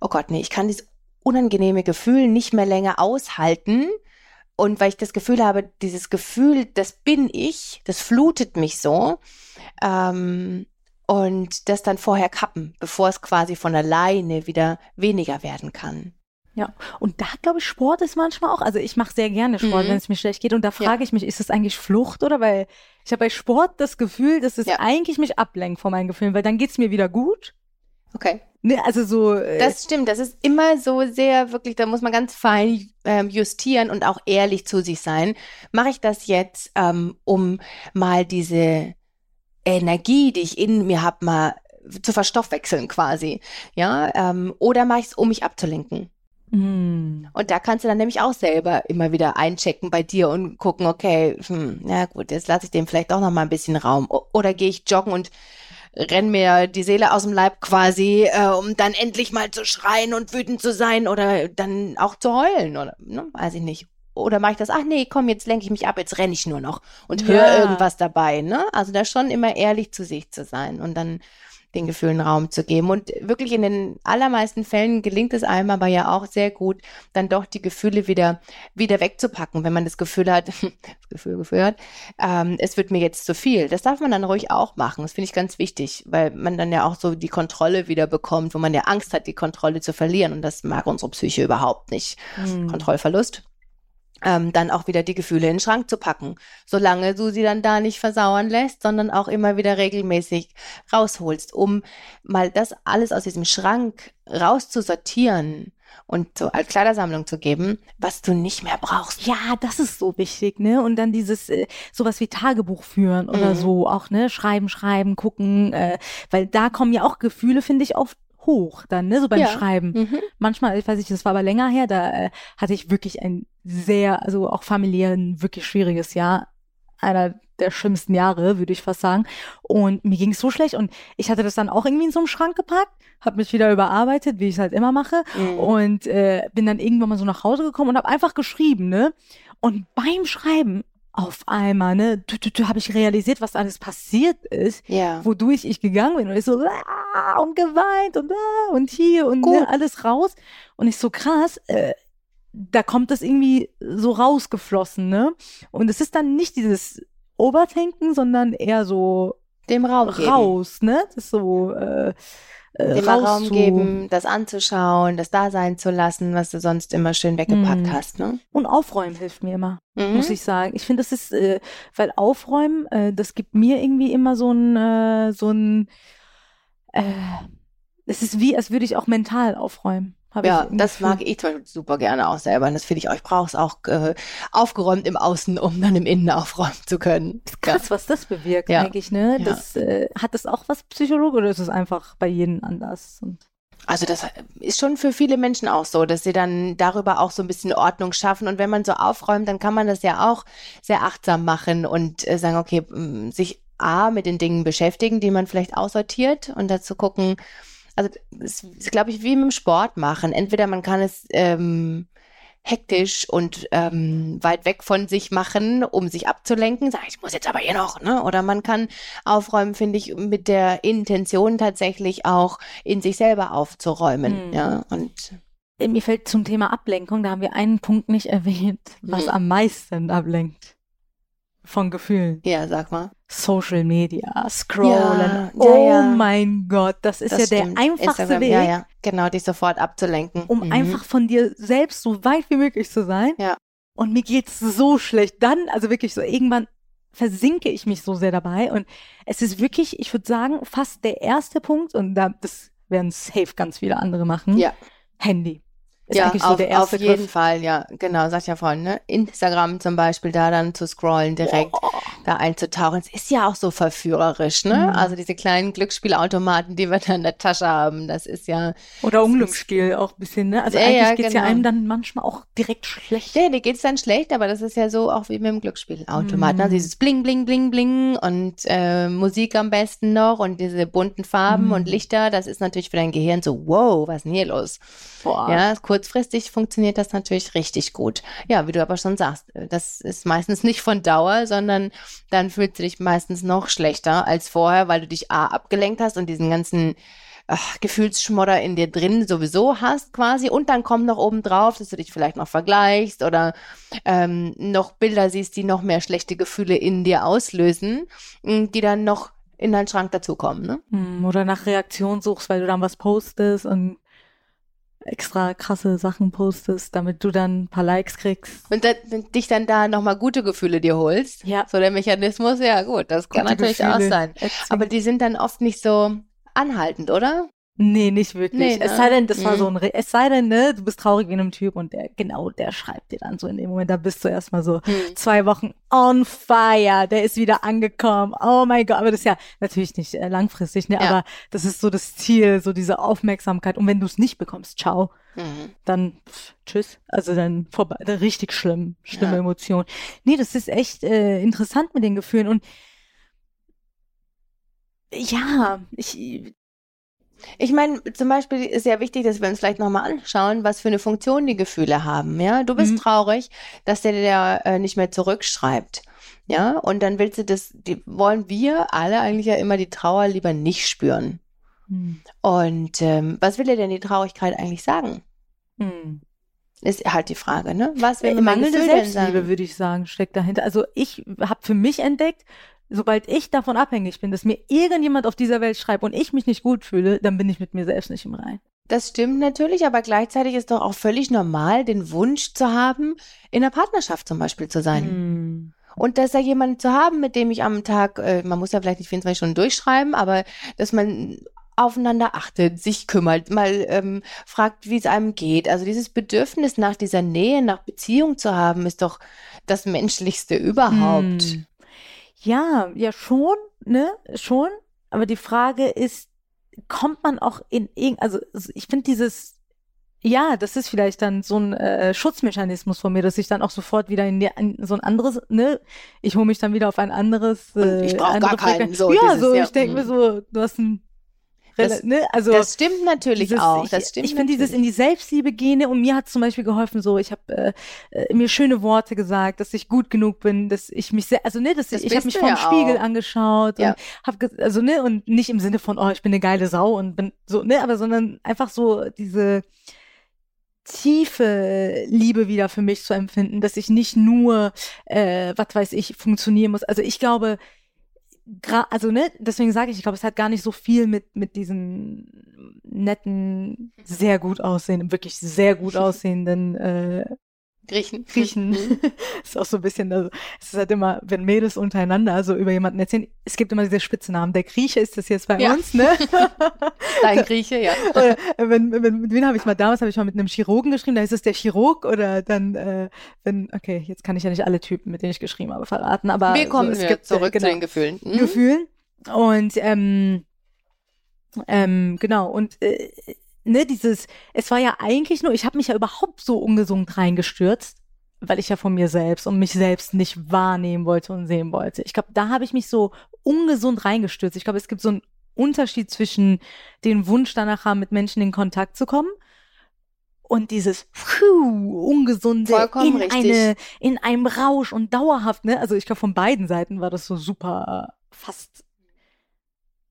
oh Gott, nee, ich kann dieses unangenehme Gefühl nicht mehr länger aushalten. Und weil ich das Gefühl habe, dieses Gefühl, das bin ich, das flutet mich so. Ähm, und das dann vorher kappen, bevor es quasi von alleine wieder weniger werden kann. Ja, und da glaube ich, Sport ist manchmal auch, also ich mache sehr gerne Sport, mhm. wenn es mir schlecht geht und da frage ja. ich mich, ist das eigentlich Flucht oder weil ich habe bei Sport das Gefühl, dass es ja. eigentlich mich ablenkt von meinen Gefühlen, weil dann geht es mir wieder gut. Okay. Ne, also so. Äh, das stimmt, das ist immer so sehr wirklich, da muss man ganz fein ähm, justieren und auch ehrlich zu sich sein. Mache ich das jetzt, ähm, um mal diese Energie, die ich in mir habe, mal zu verstoffwechseln quasi. Ja, ähm, oder mache ich es, um mich abzulenken. Mm. Und da kannst du dann nämlich auch selber immer wieder einchecken bei dir und gucken, okay, hm, ja gut, jetzt lasse ich dem vielleicht auch noch mal ein bisschen Raum. O oder gehe ich joggen und renn mir die Seele aus dem Leib quasi, äh, um dann endlich mal zu schreien und wütend zu sein oder dann auch zu heulen oder ne, weiß ich nicht oder mache ich das, ach nee, komm, jetzt lenke ich mich ab, jetzt renne ich nur noch und höre ja. irgendwas dabei, ne? Also da schon immer ehrlich zu sich zu sein und dann den Gefühlen Raum zu geben. Und wirklich in den allermeisten Fällen gelingt es einem aber ja auch sehr gut, dann doch die Gefühle wieder, wieder wegzupacken, wenn man das Gefühl hat, das Gefühl, Gefühl hat, ähm, es wird mir jetzt zu viel. Das darf man dann ruhig auch machen. Das finde ich ganz wichtig, weil man dann ja auch so die Kontrolle wieder bekommt, wo man ja Angst hat, die Kontrolle zu verlieren. Und das mag unsere Psyche überhaupt nicht. Mhm. Kontrollverlust ähm, dann auch wieder die Gefühle in den Schrank zu packen, solange du sie dann da nicht versauern lässt, sondern auch immer wieder regelmäßig rausholst, um mal das alles aus diesem Schrank rauszusortieren und so als Kleidersammlung zu geben, was du nicht mehr brauchst. Ja, das ist so wichtig, ne? Und dann dieses äh, sowas wie Tagebuch führen oder mhm. so auch, ne? Schreiben, schreiben, gucken, äh, weil da kommen ja auch Gefühle, finde ich, oft hoch dann, ne, so beim ja. Schreiben. Mhm. Manchmal, ich weiß nicht, das war aber länger her, da äh, hatte ich wirklich ein sehr, also auch familiär ein wirklich schwieriges Jahr. Einer der schlimmsten Jahre, würde ich fast sagen. Und mir ging es so schlecht und ich hatte das dann auch irgendwie in so einem Schrank gepackt, habe mich wieder überarbeitet, wie ich es halt immer mache mhm. und äh, bin dann irgendwann mal so nach Hause gekommen und habe einfach geschrieben, ne? Und beim Schreiben auf einmal, ne, du, du, du habe ich realisiert, was alles passiert ist, ja. wodurch ich gegangen bin und ich so ah, und geweint und ah, und hier und ne, alles raus und ich so krass, äh, da kommt das irgendwie so rausgeflossen, ne? Und es ist dann nicht dieses Overthinken, sondern eher so Dem Raum geben. raus, ne? Das ist so äh, äh, Dem Raum geben, das anzuschauen, das da sein zu lassen, was du sonst immer schön weggepackt Mhm. hast, ne? Und aufräumen hilft mir immer. Mhm. muss ich sagen. Ich finde, das ist, äh, weil aufräumen, äh, das gibt mir irgendwie immer so ein, äh, so ein, äh, es ist wie, als würde ich auch mental aufräumen. Hab Ja, ich das mag ich zum Beispiel super gerne auch selber. Und das finde ich auch, ich brauche es auch äh, aufgeräumt im Außen, um dann im Innen aufräumen zu können. Krass, was das bewirkt Ja. eigentlich, ne? Ja. Das, äh, hat das auch was Psychologe oder ist es einfach bei jedem anders? Und Also das ist schon für viele Menschen auch so, dass sie dann darüber auch so ein bisschen Ordnung schaffen. Und wenn man so aufräumt, dann kann man das ja auch sehr achtsam machen und äh, sagen, okay, sich A, mit den Dingen beschäftigen, die man vielleicht aussortiert und dazu gucken, also es ist, glaube ich, wie mit dem Sport machen. Entweder man kann es ähm, hektisch und ähm, weit weg von sich machen, um sich abzulenken, sagen, ich muss jetzt aber hier noch, ne? Oder man kann aufräumen, finde ich, mit der Intention tatsächlich auch in sich selber aufzuräumen, Mhm. ja. Und Äh, mir fällt zum Thema Ablenkung, da haben wir einen Punkt nicht erwähnt, was Mhm. am meisten ablenkt von Gefühlen. ja, sag mal. Social Media, Scrollen. Ja, ja, oh ja. mein Gott, das ist Das ja der stimmt. einfachste Instagram, Weg, Ja, ja, genau, dich sofort abzulenken. um Mhm. einfach von dir selbst so weit wie möglich zu sein. Ja. Und mir geht's so schlecht. Dann, also wirklich so, irgendwann versinke ich mich so sehr dabei. Und es ist wirklich, ich würde sagen, fast der erste Punkt, und da, das werden safe ganz viele andere machen. Ja. Handy. Ist ja, eigentlich auf, so der erste auf jeden Griff. Fall, ja, genau, sag ich ja vorhin, ne? Instagram zum Beispiel, da dann zu scrollen direkt. Oh, da einzutauchen. Es ist ja auch so verführerisch, ne? Mhm. Also diese kleinen Glücksspielautomaten, die wir da in der Tasche haben, das ist ja, Oder Unglücksspiel auch ein bisschen, ne? Also Ja, eigentlich ja, geht's ja genau. einem dann manchmal auch direkt schlecht. ja, dir geht's dann schlecht, aber das ist ja so auch wie mit dem Glücksspielautomaten. Mhm. Also dieses Bling, Bling, Bling, Bling und äh, Musik am besten noch und diese bunten Farben Mhm. und Lichter, das ist natürlich für dein Gehirn so, wow, was ist denn hier los? Boah. Ja, kurzfristig funktioniert das natürlich richtig gut. Ja, wie du aber schon sagst, äh, das ist meistens nicht von Dauer, sondern dann fühlst du dich meistens noch schlechter als vorher, weil du dich A abgelenkt hast und diesen ganzen ach, Gefühlsschmodder in dir drin sowieso hast quasi und dann kommt noch oben drauf, dass du dich vielleicht noch vergleichst oder ähm, noch Bilder siehst, die noch mehr schlechte Gefühle in dir auslösen, mh, die dann noch in deinen Schrank dazukommen, ne? Hm, Oder nach Reaktion suchst, weil du dann was postest und extra krasse Sachen postest, damit du dann ein paar Likes kriegst. Und da, dich dann da nochmal gute Gefühle dir holst. Ja. So der Mechanismus, ja gut, das kann Gute natürlich Gefühle auch sein. erzwingen. Aber die sind dann oft nicht so anhaltend, oder? Nee, nicht wirklich. Nee, Es ne? sei denn, das war Mhm. so ein, Re es sei denn, ne, du bist traurig wie einem Typ und der, genau, der schreibt dir dann so in dem Moment, da bist du erstmal so zwei Wochen on fire, der ist wieder angekommen, oh mein Gott, aber das ist ja natürlich nicht äh, langfristig, ne, Ja. aber das ist so das Ziel, so diese Aufmerksamkeit und wenn du es nicht bekommst, ciao, Mhm. dann pff, tschüss, also dann vorbei, dann richtig schlimm, schlimme Ja. Emotion. Nee, das ist echt äh, interessant mit den Gefühlen und ja, ich, Ich meine, zum Beispiel ist ja wichtig, dass wir uns vielleicht nochmal anschauen, was für eine Funktion die Gefühle haben. Ja, du bist Mhm. traurig, dass der dir äh, nicht mehr zurückschreibt. Ja, und dann willst du das, die wollen wir alle eigentlich ja immer die Trauer lieber nicht spüren. hm, Und ähm, was will dir denn die Traurigkeit eigentlich sagen? hm. Ist halt die Frage, ne? Was will Äh, mangelnde Selbstliebe, würde ich sagen, steckt dahinter. Also ich habe für mich entdeckt, sobald ich davon abhängig bin, dass mir irgendjemand auf dieser Welt schreibt und ich mich nicht gut fühle, dann bin ich mit mir selbst nicht im Rein. Das stimmt natürlich, aber gleichzeitig ist doch auch völlig normal, den Wunsch zu haben, in einer Partnerschaft zum Beispiel zu sein. Hm. Und dass da jemanden zu haben, mit dem ich am Tag, äh, man muss ja vielleicht nicht 24 Stunden durchschreiben, aber dass man aufeinander achtet, sich kümmert, mal ähm, fragt, wie es einem geht. Also dieses Bedürfnis nach dieser Nähe, nach Beziehung zu haben, ist doch das Menschlichste überhaupt. Hm. Ja, ja schon, ne, schon. Aber die Frage ist, kommt man auch in irgend, also ich finde dieses, ja, das ist vielleicht dann so ein äh, Schutzmechanismus von mir, dass ich dann auch sofort wieder in, die, in so ein anderes, ne, ich hole mich dann wieder auf ein anderes. Und Äh, ich brauch andere gar keinen, so ja, dieses, so, ja, ich denke mir mm. so, du hast ein, Das- ne, also Das stimmt natürlich dieses, auch. ich, Das stimmt ich finde dieses in die Selbstliebe gehen und mir hat zum Beispiel geholfen, so ich habe äh, äh, mir schöne Worte gesagt, dass ich gut genug bin, dass ich mich sehr, also ne, dass Das ich, ich habe mich vom ja Spiegel auch. angeschaut Ja. und habe also ne und nicht im Sinne von oh ich bin eine geile Sau und bin so ne, aber sondern einfach so diese tiefe Liebe wieder für mich zu empfinden, dass ich nicht nur, äh, was weiß ich, funktionieren muss. Also ich glaube, also ne, deswegen sage ich, ich glaube, es hat gar nicht so viel mit mit diesen netten, sehr gut aussehenden, wirklich sehr gut aussehenden äh, Griechen. Griechen. Mhm. ist auch so ein bisschen, also, es ist halt immer, wenn Mädels untereinander so über jemanden erzählen, es gibt immer diese Spitznamen. Der Grieche ist das jetzt bei ja. uns, ne? Dein Grieche, ja. Oder, wenn, wenn, mit wem habe ich mal damals, habe ich mal mit einem Chirurgen geschrieben, da ist es der Chirurg oder dann, äh, wenn, okay, jetzt kann ich ja nicht alle Typen, mit denen ich geschrieben habe, verraten, aber wir kommen so, es gibt, zurück genau, zu den Gefühlen. Mhm. Gefühlen. Und ähm, ähm, genau, und äh, ne, dieses, es war ja eigentlich nur, ich habe mich ja überhaupt so ungesund reingestürzt, weil ich ja von mir selbst und mich selbst nicht wahrnehmen wollte und sehen wollte. Ich glaube, da habe ich mich so ungesund reingestürzt. Ich glaube, es gibt so einen Unterschied zwischen den Wunsch danach haben, mit Menschen in Kontakt zu kommen und dieses pfuh, ungesunde Vollkommen in richtig. eine in einem Rausch und dauerhaft, ne? Also ich glaube von beiden Seiten war das so super fast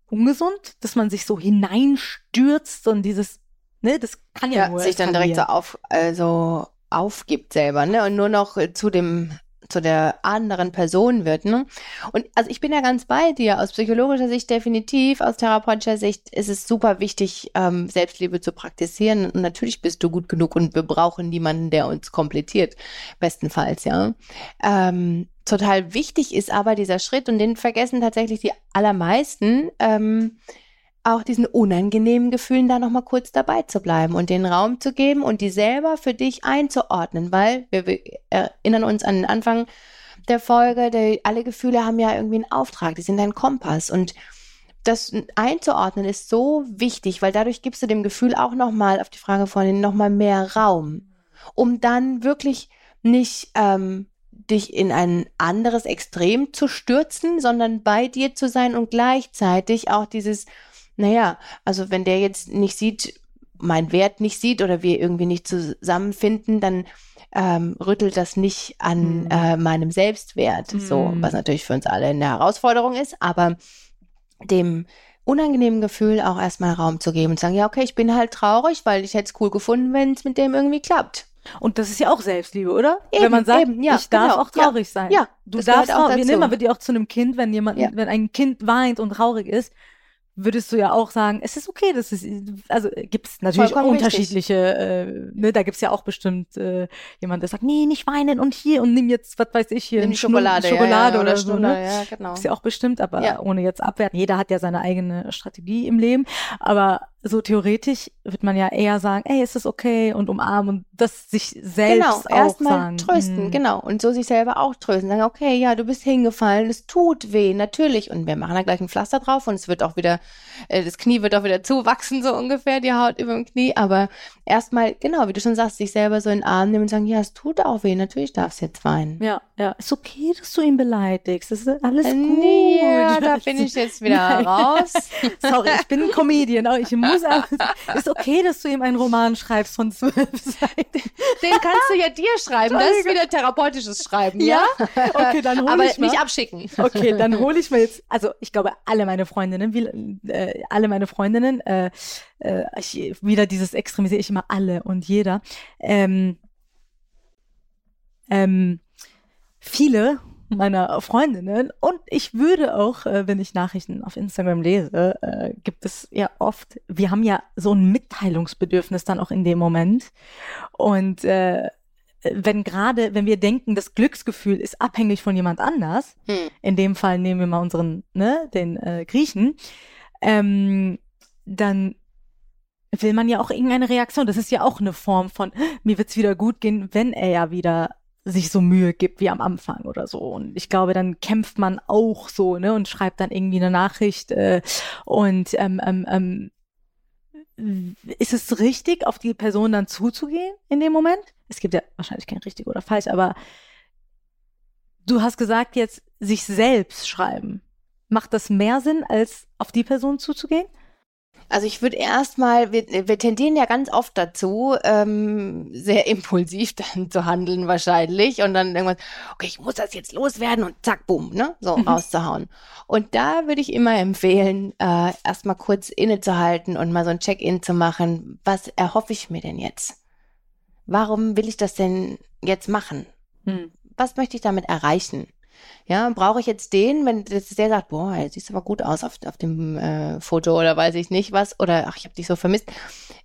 ungesund, dass man sich so hineinstürzt und dieses Ne, das kann ja, ja nur sich dann direkt so auf, also aufgibt selber, ne? Und nur noch zu dem zu der anderen Person wird. Ne? Und also ich bin ja ganz bei dir. Aus psychologischer Sicht definitiv, aus therapeutischer Sicht ist es super wichtig, ähm, Selbstliebe zu praktizieren. Und natürlich bist du gut genug und wir brauchen niemanden, der uns komplettiert, bestenfalls, ja. Ähm, total wichtig ist aber dieser Schritt und den vergessen tatsächlich die allermeisten. Ähm, auch diesen unangenehmen Gefühlen da nochmal kurz dabei zu bleiben und den Raum zu geben und die selber für dich einzuordnen, weil wir, wir erinnern uns an den Anfang der Folge, der, alle Gefühle haben ja irgendwie einen Auftrag, die sind ein Kompass und das einzuordnen ist so wichtig, weil dadurch gibst du dem Gefühl auch nochmal auf die Frage vorhin nochmal mehr Raum, um dann wirklich nicht ähm, dich in ein anderes Extrem zu stürzen, sondern bei dir zu sein und gleichzeitig auch dieses naja, also wenn der jetzt nicht sieht, mein Wert nicht sieht oder wir irgendwie nicht zusammenfinden, dann ähm, rüttelt das nicht an mhm. äh, meinem Selbstwert. Mhm. So, was natürlich für uns alle eine Herausforderung ist, aber dem unangenehmen Gefühl auch erstmal Raum zu geben und sagen, ja, okay, ich bin halt traurig, weil ich hätte es cool gefunden, wenn es mit dem irgendwie klappt. Und das ist ja auch Selbstliebe, oder? Eben, wenn man sagt, eben, ja, ich darf genau, auch traurig ja, sein. Ja, du darfst auch, wie, ne, man wird ja auch zu einem Kind, wenn jemand, ja. wenn ein Kind weint und traurig ist, würdest du ja auch sagen, es ist okay, das ist, also gibt es natürlich Vollkommen unterschiedliche, äh, ne, da gibt es ja auch bestimmt äh, jemand, der sagt, nee, nicht weinen und hier und nimm jetzt, was weiß ich, hier nimm Schokolade, Schokolade ja, ja, oder, oder so, ne? Ja, genau. Ist ja auch bestimmt, aber ohne jetzt abwerten. Jeder hat ja seine eigene Strategie im Leben, aber so theoretisch wird man ja eher sagen, ey, ist das okay und umarmen und das sich selbst genau, erstmal trösten, hm. genau und so sich selber auch trösten, sagen, okay, ja, du bist hingefallen, es tut weh, natürlich und wir machen da gleich ein Pflaster drauf und es wird auch wieder, äh, das Knie wird auch wieder zuwachsen so ungefähr, die Haut über dem Knie, aber erstmal, genau, wie du schon sagst, sich selber so in den Arm nehmen und sagen, ja, es tut auch weh, natürlich darfst du jetzt weinen. Ja, ja, ist okay, dass du ihn beleidigst, das ist alles gut. Ja, da bin ich jetzt wieder Nein. raus. Sorry, ich bin ein Comedian, aber ich muss auch, ist okay, dass du ihm einen Roman schreibst von zwölf Seiten. Den kannst du ja dir schreiben, das ist wieder therapeutisches Schreiben, ja? ja? Okay, dann hol aber ich mal. nicht abschicken. Okay, dann hole ich mir jetzt, also ich glaube, alle meine Freundinnen, wie, äh, alle meine Freundinnen, äh, äh, ich, wieder dieses extremisiere ich immer alle und jeder. Ähm, ähm, viele meiner Freundinnen und ich würde auch, äh, wenn ich Nachrichten auf Instagram lese, äh, gibt es ja oft, wir haben ja so ein Mitteilungsbedürfnis dann auch in dem Moment und äh, wenn gerade, wenn wir denken, das Glücksgefühl ist abhängig von jemand anders, hm. in dem Fall nehmen wir mal unseren, ne, den äh, Griechen, ähm, dann will man ja auch irgendeine Reaktion. Das ist ja auch eine Form von, mir wird's wieder gut gehen, wenn er ja wieder sich so Mühe gibt wie am Anfang oder so. Und ich glaube, dann kämpft man auch so, ne, und schreibt dann irgendwie eine Nachricht äh, und ähm, ähm, ähm, ist es richtig, auf die Person dann zuzugehen in dem Moment? Es gibt ja wahrscheinlich kein richtig oder falsch, aber du hast gesagt jetzt, sich selbst schreiben. Macht das mehr Sinn, als auf die Person zuzugehen? Also ich würde erstmal, wir, wir tendieren ja ganz oft dazu, ähm, sehr impulsiv dann zu handeln wahrscheinlich und dann irgendwas, okay, ich muss das jetzt loswerden und zack, bumm, ne, so mhm. rauszuhauen. Und da würde ich immer empfehlen, äh, erstmal kurz innezuhalten und mal so ein Check-in zu machen. Was erhoffe ich mir denn jetzt? warum will ich das denn jetzt machen? Hm. Was möchte ich damit erreichen? Ja, brauche ich jetzt den, wenn der sagt, boah, jetzt siehst aber gut aus auf, auf dem äh, Foto oder weiß ich nicht was oder ach, ich habe dich so vermisst.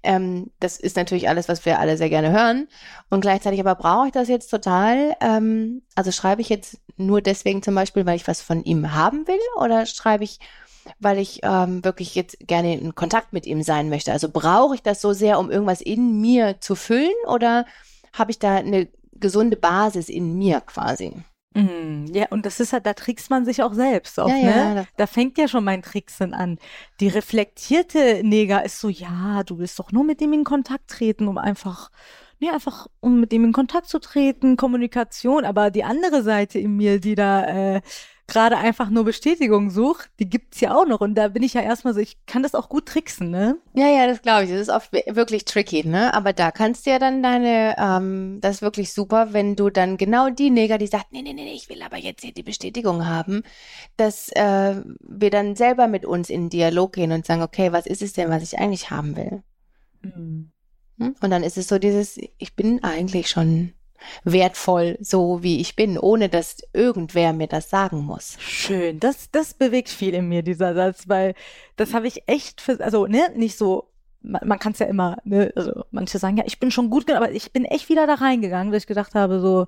Ähm, das ist natürlich alles, was wir alle sehr gerne hören und gleichzeitig aber brauche ich das jetzt total. Ähm, also schreibe ich jetzt nur deswegen zum Beispiel, weil ich was von ihm haben will oder schreibe ich, weil ich ähm, wirklich jetzt gerne in Kontakt mit ihm sein möchte? Also brauche ich das so sehr, um irgendwas in mir zu füllen oder habe ich da eine gesunde Basis in mir quasi? Mm, Ja, und das ist halt, da trickst man sich auch selbst auf, Ja, ne? ja, da- fängt ja schon mein Tricksen an. Die reflektierte Neger ist so, ja, du willst doch nur mit dem in Kontakt treten, um einfach, nee, einfach, um mit dem in Kontakt zu treten, Kommunikation. Aber die andere Seite in mir, die da äh, gerade einfach nur Bestätigung sucht, die gibt's ja auch noch. Und da bin ich ja erstmal so, ich kann das auch gut tricksen, ne? Ja, ja, das glaube ich. Das ist oft wi- wirklich tricky, ne? Aber da kannst du ja dann deine, ähm, das ist wirklich super, wenn du dann genau die Neger, die sagt, nee, nee, nee, ich will aber jetzt hier die Bestätigung haben, dass äh, wir dann selber mit uns in Dialog gehen und sagen, okay, was ist es denn, was ich eigentlich haben will? Mm. Hm? Und dann ist es so dieses, ich bin eigentlich schon wertvoll, so wie ich bin, ohne dass irgendwer mir das sagen muss. Schön, das, das bewegt viel in mir, dieser Satz, weil das habe ich echt, für, also ne, nicht so, man, man kann es ja immer, ne, also manche sagen, ja, ich bin schon gut aber ich bin echt wieder da reingegangen, dass ich gedacht habe, so,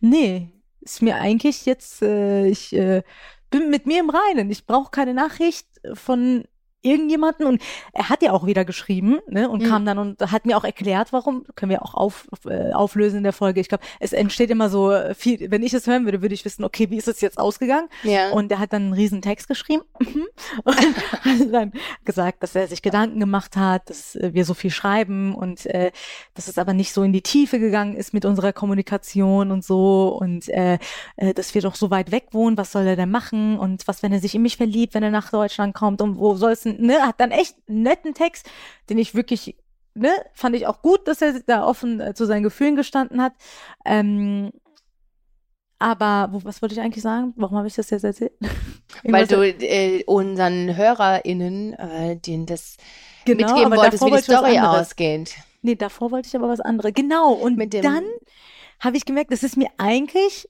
nee, ist mir eigentlich jetzt, äh, ich äh, bin mit mir im Reinen, ich brauche keine Nachricht von irgendjemanden und er hat ja auch wieder geschrieben, ne, und Mhm. kam dann und hat mir auch erklärt, warum, können wir auch auf, äh, auflösen in der Folge. Ich glaube, es entsteht immer so viel, wenn ich es hören würde, würde ich wissen, okay, wie ist es jetzt ausgegangen? Ja. Und der hat dann einen riesen Text geschrieben und hat dann gesagt, dass er sich Gedanken gemacht hat, dass äh, wir so viel schreiben und äh, dass es aber nicht so in die Tiefe gegangen ist mit unserer Kommunikation und so und äh, äh, dass wir doch so weit weg wohnen, was soll er denn machen und was, wenn er sich in mich verliebt, wenn er nach Deutschland kommt und wo soll es, denn- ne, hat dann echt einen netten Text, den ich wirklich Ne, fand ich auch gut, dass er da offen äh, zu seinen Gefühlen gestanden hat. Ähm, aber wo, was wollte ich eigentlich sagen? Warum habe ich das jetzt erzählt? Weil du äh, unseren HörerInnen äh, denen das genau, mitgeben wolltest, wie die Story ausgeht. Nee, davor wollte ich aber was anderes. Genau. Und Mit dem- dann habe ich gemerkt, es ist mir eigentlich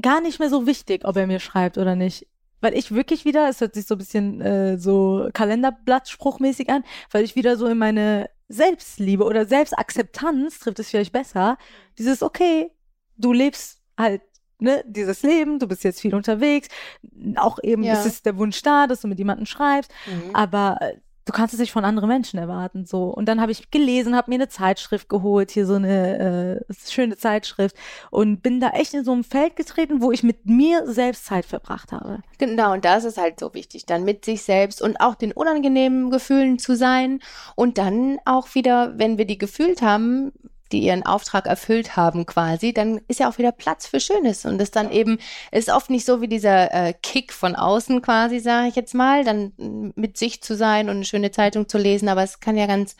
gar nicht mehr so wichtig, ob er mir schreibt oder nicht. Weil ich wirklich wieder, es hört sich so ein bisschen äh, so Kalenderblattspruchmäßig an, weil ich wieder so in meine Selbstliebe oder Selbstakzeptanz trifft es vielleicht besser. Dieses, okay, du lebst halt ne, dieses Leben, du bist jetzt viel unterwegs, auch eben Ja. es ist der Wunsch da, dass du mit jemandem schreibst, Mhm. aber du kannst es nicht von anderen Menschen erwarten. So. Und dann habe ich gelesen, habe mir eine Zeitschrift geholt, hier so eine äh, schöne Zeitschrift und bin da echt in so ein Feld getreten, wo ich mit mir selbst Zeit verbracht habe. Genau, und das ist halt so wichtig, dann mit sich selbst und auch den unangenehmen Gefühlen zu sein und dann auch wieder, wenn wir die gefühlt haben, die ihren Auftrag erfüllt haben quasi, dann ist ja auch wieder Platz für Schönes und das dann eben ist oft nicht so wie dieser äh, Kick von außen quasi, sage ich jetzt mal, dann mm, mit sich zu sein und eine schöne Zeitung zu lesen, aber es kann ja ganz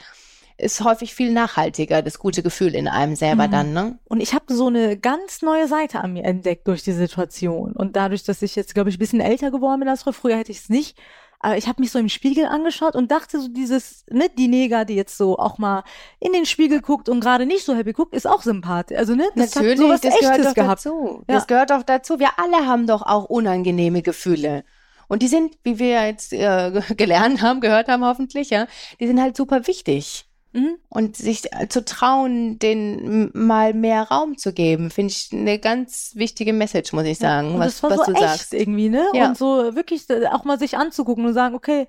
ist häufig viel nachhaltiger, das gute Gefühl in einem selber Mhm. dann, ne? Und ich habe so eine ganz neue Seite an mir entdeckt durch die Situation. Und dadurch, dass ich jetzt, glaube ich, ein bisschen älter geworden bin als früher, früher hätte ich es nicht. Aber ich habe mich so im Spiegel angeschaut und dachte so dieses, ne, die Neger, die jetzt so auch mal in den Spiegel guckt und gerade nicht so happy guckt, ist auch sympathisch. Also, ne, das Natürlich, hat sowas das gehört doch gehabt. dazu. Ja. Das gehört doch dazu. Wir alle haben doch auch unangenehme Gefühle. Und die sind, wie wir jetzt äh, gelernt haben, gehört haben hoffentlich, ja, die sind halt super wichtig. Mhm. Und sich äh, zu trauen, den mal mehr Raum zu geben, finde ich eine ganz wichtige Message, muss ich sagen, und was, das war was so du echt sagst. irgendwie, ne? Ja. Und so wirklich äh, auch mal sich anzugucken und sagen, okay,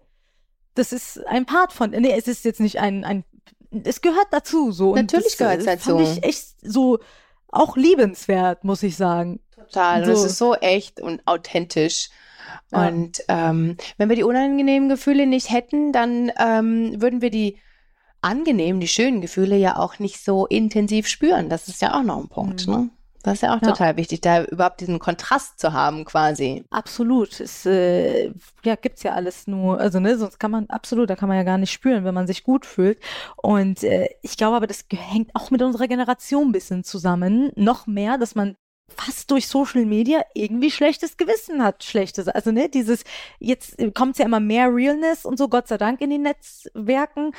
das ist ein Part von, nee, es ist jetzt nicht ein, ein, es gehört dazu, so. Und Natürlich das, gehört's äh, dazu. Fand ich echt so auch liebenswert, muss ich sagen. Total. Und es So. ist so echt und authentisch. Ja. Und ähm, wenn wir die unangenehmen Gefühle nicht hätten, dann ähm, würden wir die angenehmen, die schönen Gefühle ja auch nicht so intensiv spüren. Das ist ja auch noch ein Punkt. Mhm. Ne? Das ist ja auch Ja. total wichtig, da überhaupt diesen Kontrast zu haben quasi. Absolut. Es äh, ja, gibt's ja alles nur, also ne, sonst kann man absolut, da kann man ja gar nicht spüren, wenn man sich gut fühlt. Und äh, ich glaube aber, das hängt auch mit unserer Generation ein bisschen zusammen. Noch mehr, dass man fast durch Social Media irgendwie schlechtes Gewissen hat, schlechtes. Also ne, dieses, jetzt kommt ja immer mehr Realness und so, Gott sei Dank in den Netzwerken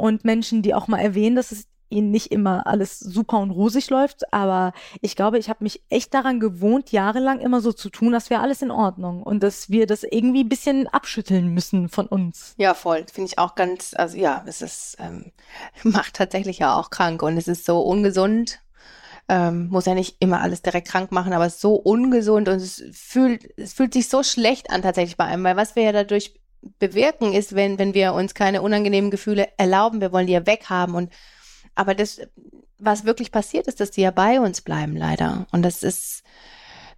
und Menschen, die auch mal erwähnen, dass es ihnen nicht immer alles super und rosig läuft, aber ich glaube, ich habe mich echt daran gewohnt, jahrelang immer so zu tun, dass wir alles in Ordnung und dass wir das irgendwie ein bisschen abschütteln müssen von uns. Ja, voll. Finde ich auch ganz, also ja, es ist, ähm, macht tatsächlich ja auch krank und es ist so ungesund. Ähm, muss ja nicht immer alles direkt krank machen, aber es ist so ungesund und es fühlt, es fühlt sich so schlecht an tatsächlich bei einem, weil was wir ja dadurch bewirken ist, wenn, wenn wir uns keine unangenehmen Gefühle erlauben, wir wollen die ja weghaben und aber das, was wirklich passiert ist, dass die ja bei uns bleiben, leider. Und das ist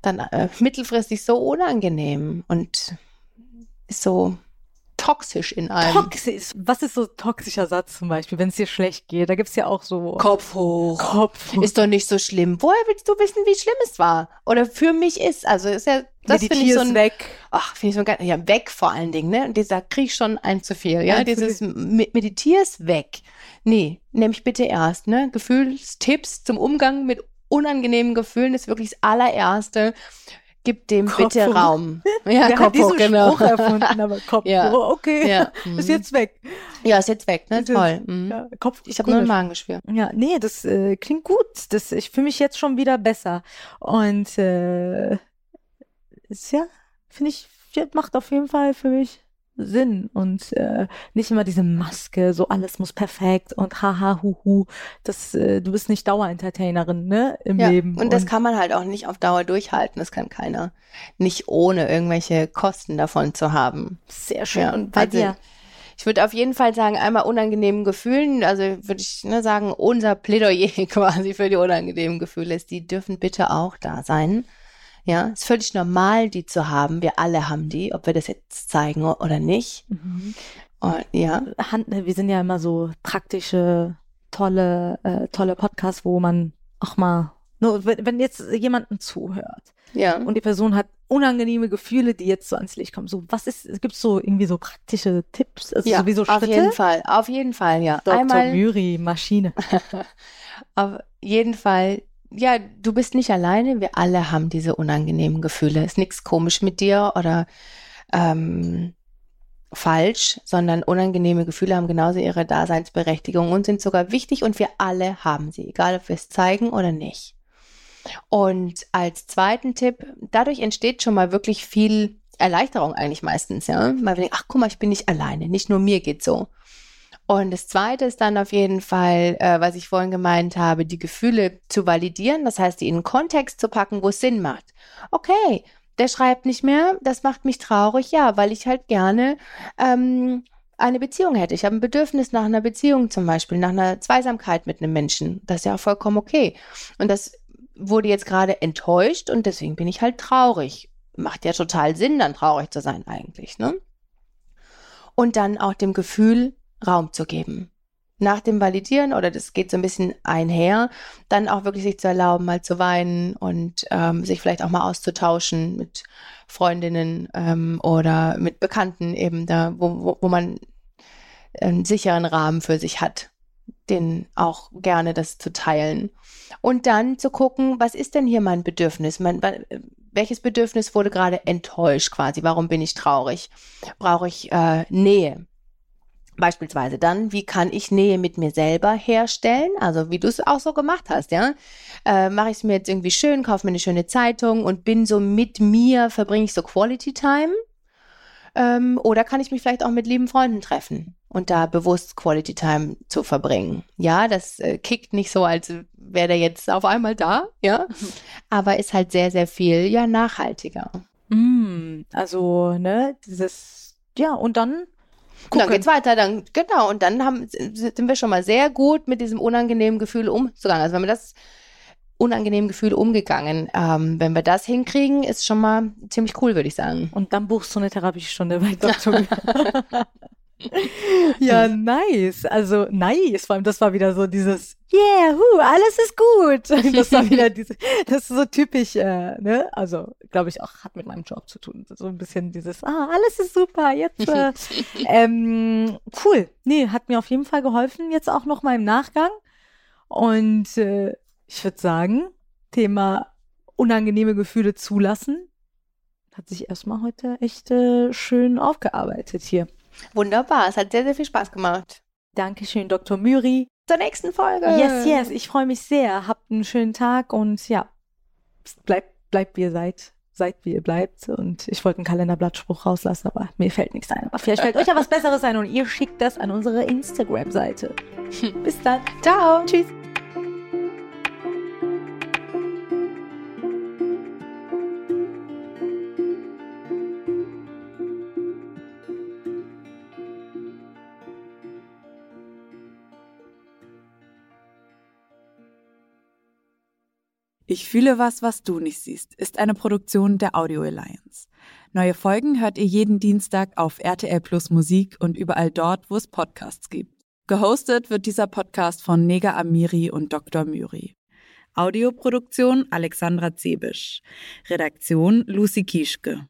dann äh, mittelfristig so unangenehm und so toxisch in einem. Toxisch. Was ist so toxischer Satz zum Beispiel, wenn es dir schlecht geht? Da gibt's ja auch so. Kopf hoch. Kopf hoch. Ist doch nicht so schlimm. Woher willst du wissen, wie schlimm es war? Oder für mich ist. Also ist ja, das finde ich so ein, weg. ach, finde ich so ein, ja, weg vor allen Dingen, ne? Und dieser krieg ich schon ein zu viel, ja? Ein zu Dieses Meditier's weg. Nee, nämlich bitte erst, ne? Gefühlstipps zum Umgang mit unangenehmen Gefühlen ist wirklich das allererste. Gib dem Kopf bitte hoch. Raum. Ja, Wer Kopf hoch, genau. Spruch erfunden, aber Kopf Ja. hoch, okay. Ja. Ist Mhm. jetzt weg. Ja, ist jetzt weg, ne? Ist jetzt- Toll. Mhm. Ja, Kopf Ich habe nur ein. Magengeschwür. Ja, nee, das äh, klingt gut. Das, ich fühle mich jetzt schon wieder besser. Und äh, ist ja, finde ich, macht auf jeden Fall für mich Sinn. Und äh, nicht immer diese Maske, so alles muss perfekt und haha, huhu. Das, äh, du bist nicht Dauerentertainerin, ne, im Ja, Leben. und das kann man halt auch nicht auf Dauer durchhalten. Das kann keiner. Nicht ohne irgendwelche Kosten davon zu haben. sehr schön. Ja, und bei also dir? Ich würde auf jeden Fall sagen, einmal unangenehmen Gefühlen, also würde ich ne, sagen, unser Plädoyer quasi für die unangenehmen Gefühle ist, die dürfen bitte auch da sein. Ja, ist völlig normal, die zu haben. Wir alle haben die, ob wir das jetzt zeigen oder nicht. Mhm. Und, ja, Hand, wir sind ja immer so praktische, tolle, äh, tolle Podcasts, wo man auch mal, nur wenn, jetzt jemanden zuhört ja. und die Person hat unangenehme Gefühle, die jetzt so ans Licht kommen, so was ist, gibt's so irgendwie so praktische Tipps, also ja, sowieso auf Schritte? jeden Fall, auf jeden Fall, ja. Dr. Einmal, Müri, Maschine. auf jeden Fall, ja, du bist nicht alleine, wir alle haben diese unangenehmen Gefühle. Ist nichts komisch mit dir oder ähm, falsch, sondern unangenehme Gefühle haben genauso ihre Daseinsberechtigung und sind sogar wichtig und wir alle haben sie, egal ob wir es zeigen oder nicht. Und als zweiten Tipp, dadurch entsteht schon mal wirklich viel Erleichterung eigentlich meistens, ja. Weil wir denken, ach guck mal, ich bin nicht alleine, nicht nur mir geht's so. Und das zweite ist dann auf jeden Fall, äh, was ich vorhin gemeint habe, die Gefühle zu validieren, das heißt, die in Kontext zu packen, wo es Sinn macht. Okay, der schreibt nicht mehr, das macht mich traurig, ja, weil ich halt gerne ähm, eine Beziehung hätte. Ich habe ein Bedürfnis nach einer Beziehung zum Beispiel, nach einer Zweisamkeit mit einem Menschen. Das ist ja auch vollkommen okay. Und das wurde jetzt gerade enttäuscht und deswegen bin ich halt traurig. Macht ja total Sinn, dann traurig zu sein eigentlich, ne? Und dann auch dem Gefühl Raum zu geben. Nach dem Validieren, oder das geht so ein bisschen einher, dann auch wirklich sich zu erlauben, mal zu weinen und ähm, sich vielleicht auch mal auszutauschen mit Freundinnen ähm, oder mit Bekannten eben da, wo, wo, wo man einen sicheren Rahmen für sich hat, den auch gerne das zu teilen. Und dann zu gucken, was ist denn hier mein Bedürfnis? Mein, welches Bedürfnis wurde gerade enttäuscht quasi? Warum bin ich traurig? Brauche ich äh, Nähe? Beispielsweise dann, wie kann ich Nähe mit mir selber herstellen? Also wie du es auch so gemacht hast, ja? Äh, Mache ich es mir jetzt irgendwie schön, kaufe mir eine schöne Zeitung und bin so mit mir, verbringe ich so Quality Time? Ähm, oder kann ich mich vielleicht auch mit lieben Freunden treffen und da bewusst Quality Time zu verbringen? Ja, das äh, kickt nicht so, als wäre der jetzt auf einmal da, ja, aber ist halt sehr, sehr viel, ja, nachhaltiger. Mm, also, ne, dieses, ja, und dann Und dann gucken. geht's weiter, dann, genau, und dann haben, sind wir schon mal sehr gut mit diesem unangenehmen Gefühl umzugangen. Also wenn wir das unangenehmen Gefühl umgegangen, ähm, wenn wir das hinkriegen, ist schon mal ziemlich cool, würde ich sagen. Und dann buchst du eine Therapiestunde bei Dr. Ja, nice. Also nice. Vor allem, das war wieder so dieses Yeah, hu, alles ist gut. Das war wieder diese, das ist so typisch, äh, ne? Also, glaube ich, auch hat mit meinem Job zu tun. So ein bisschen dieses, ah, alles ist super, jetzt. Äh, ähm, cool. Nee, hat mir auf jeden Fall geholfen, jetzt auch noch mal im Nachgang. Und äh, ich würde sagen, Thema unangenehme Gefühle zulassen, hat sich erstmal heute echt äh, schön aufgearbeitet hier. Wunderbar, es hat sehr, sehr viel Spaß gemacht. Dankeschön, Dr. Müri. zur nächsten Folge. Yes, yes, ich freue mich sehr. Habt einen schönen Tag und ja, bleibt, bleibt wie ihr seid. Seid wie ihr bleibt. Und ich wollte einen Kalenderblattspruch rauslassen, aber mir fällt nichts ein. Aber vielleicht fällt euch ja was Besseres ein und ihr schickt das an unsere Instagram-Seite. Bis dann. Ciao. Tschüss. Ich fühle was, was du nicht siehst, ist eine Produktion der Audio Alliance. Neue Folgen hört ihr jeden Dienstag auf RTL Plus Musik und überall dort, wo es Podcasts gibt. Gehostet wird dieser Podcast von Nega Amiri und Dr. Myri. Audioproduktion Alexandra Zebisch. Redaktion Lucy Kieschke.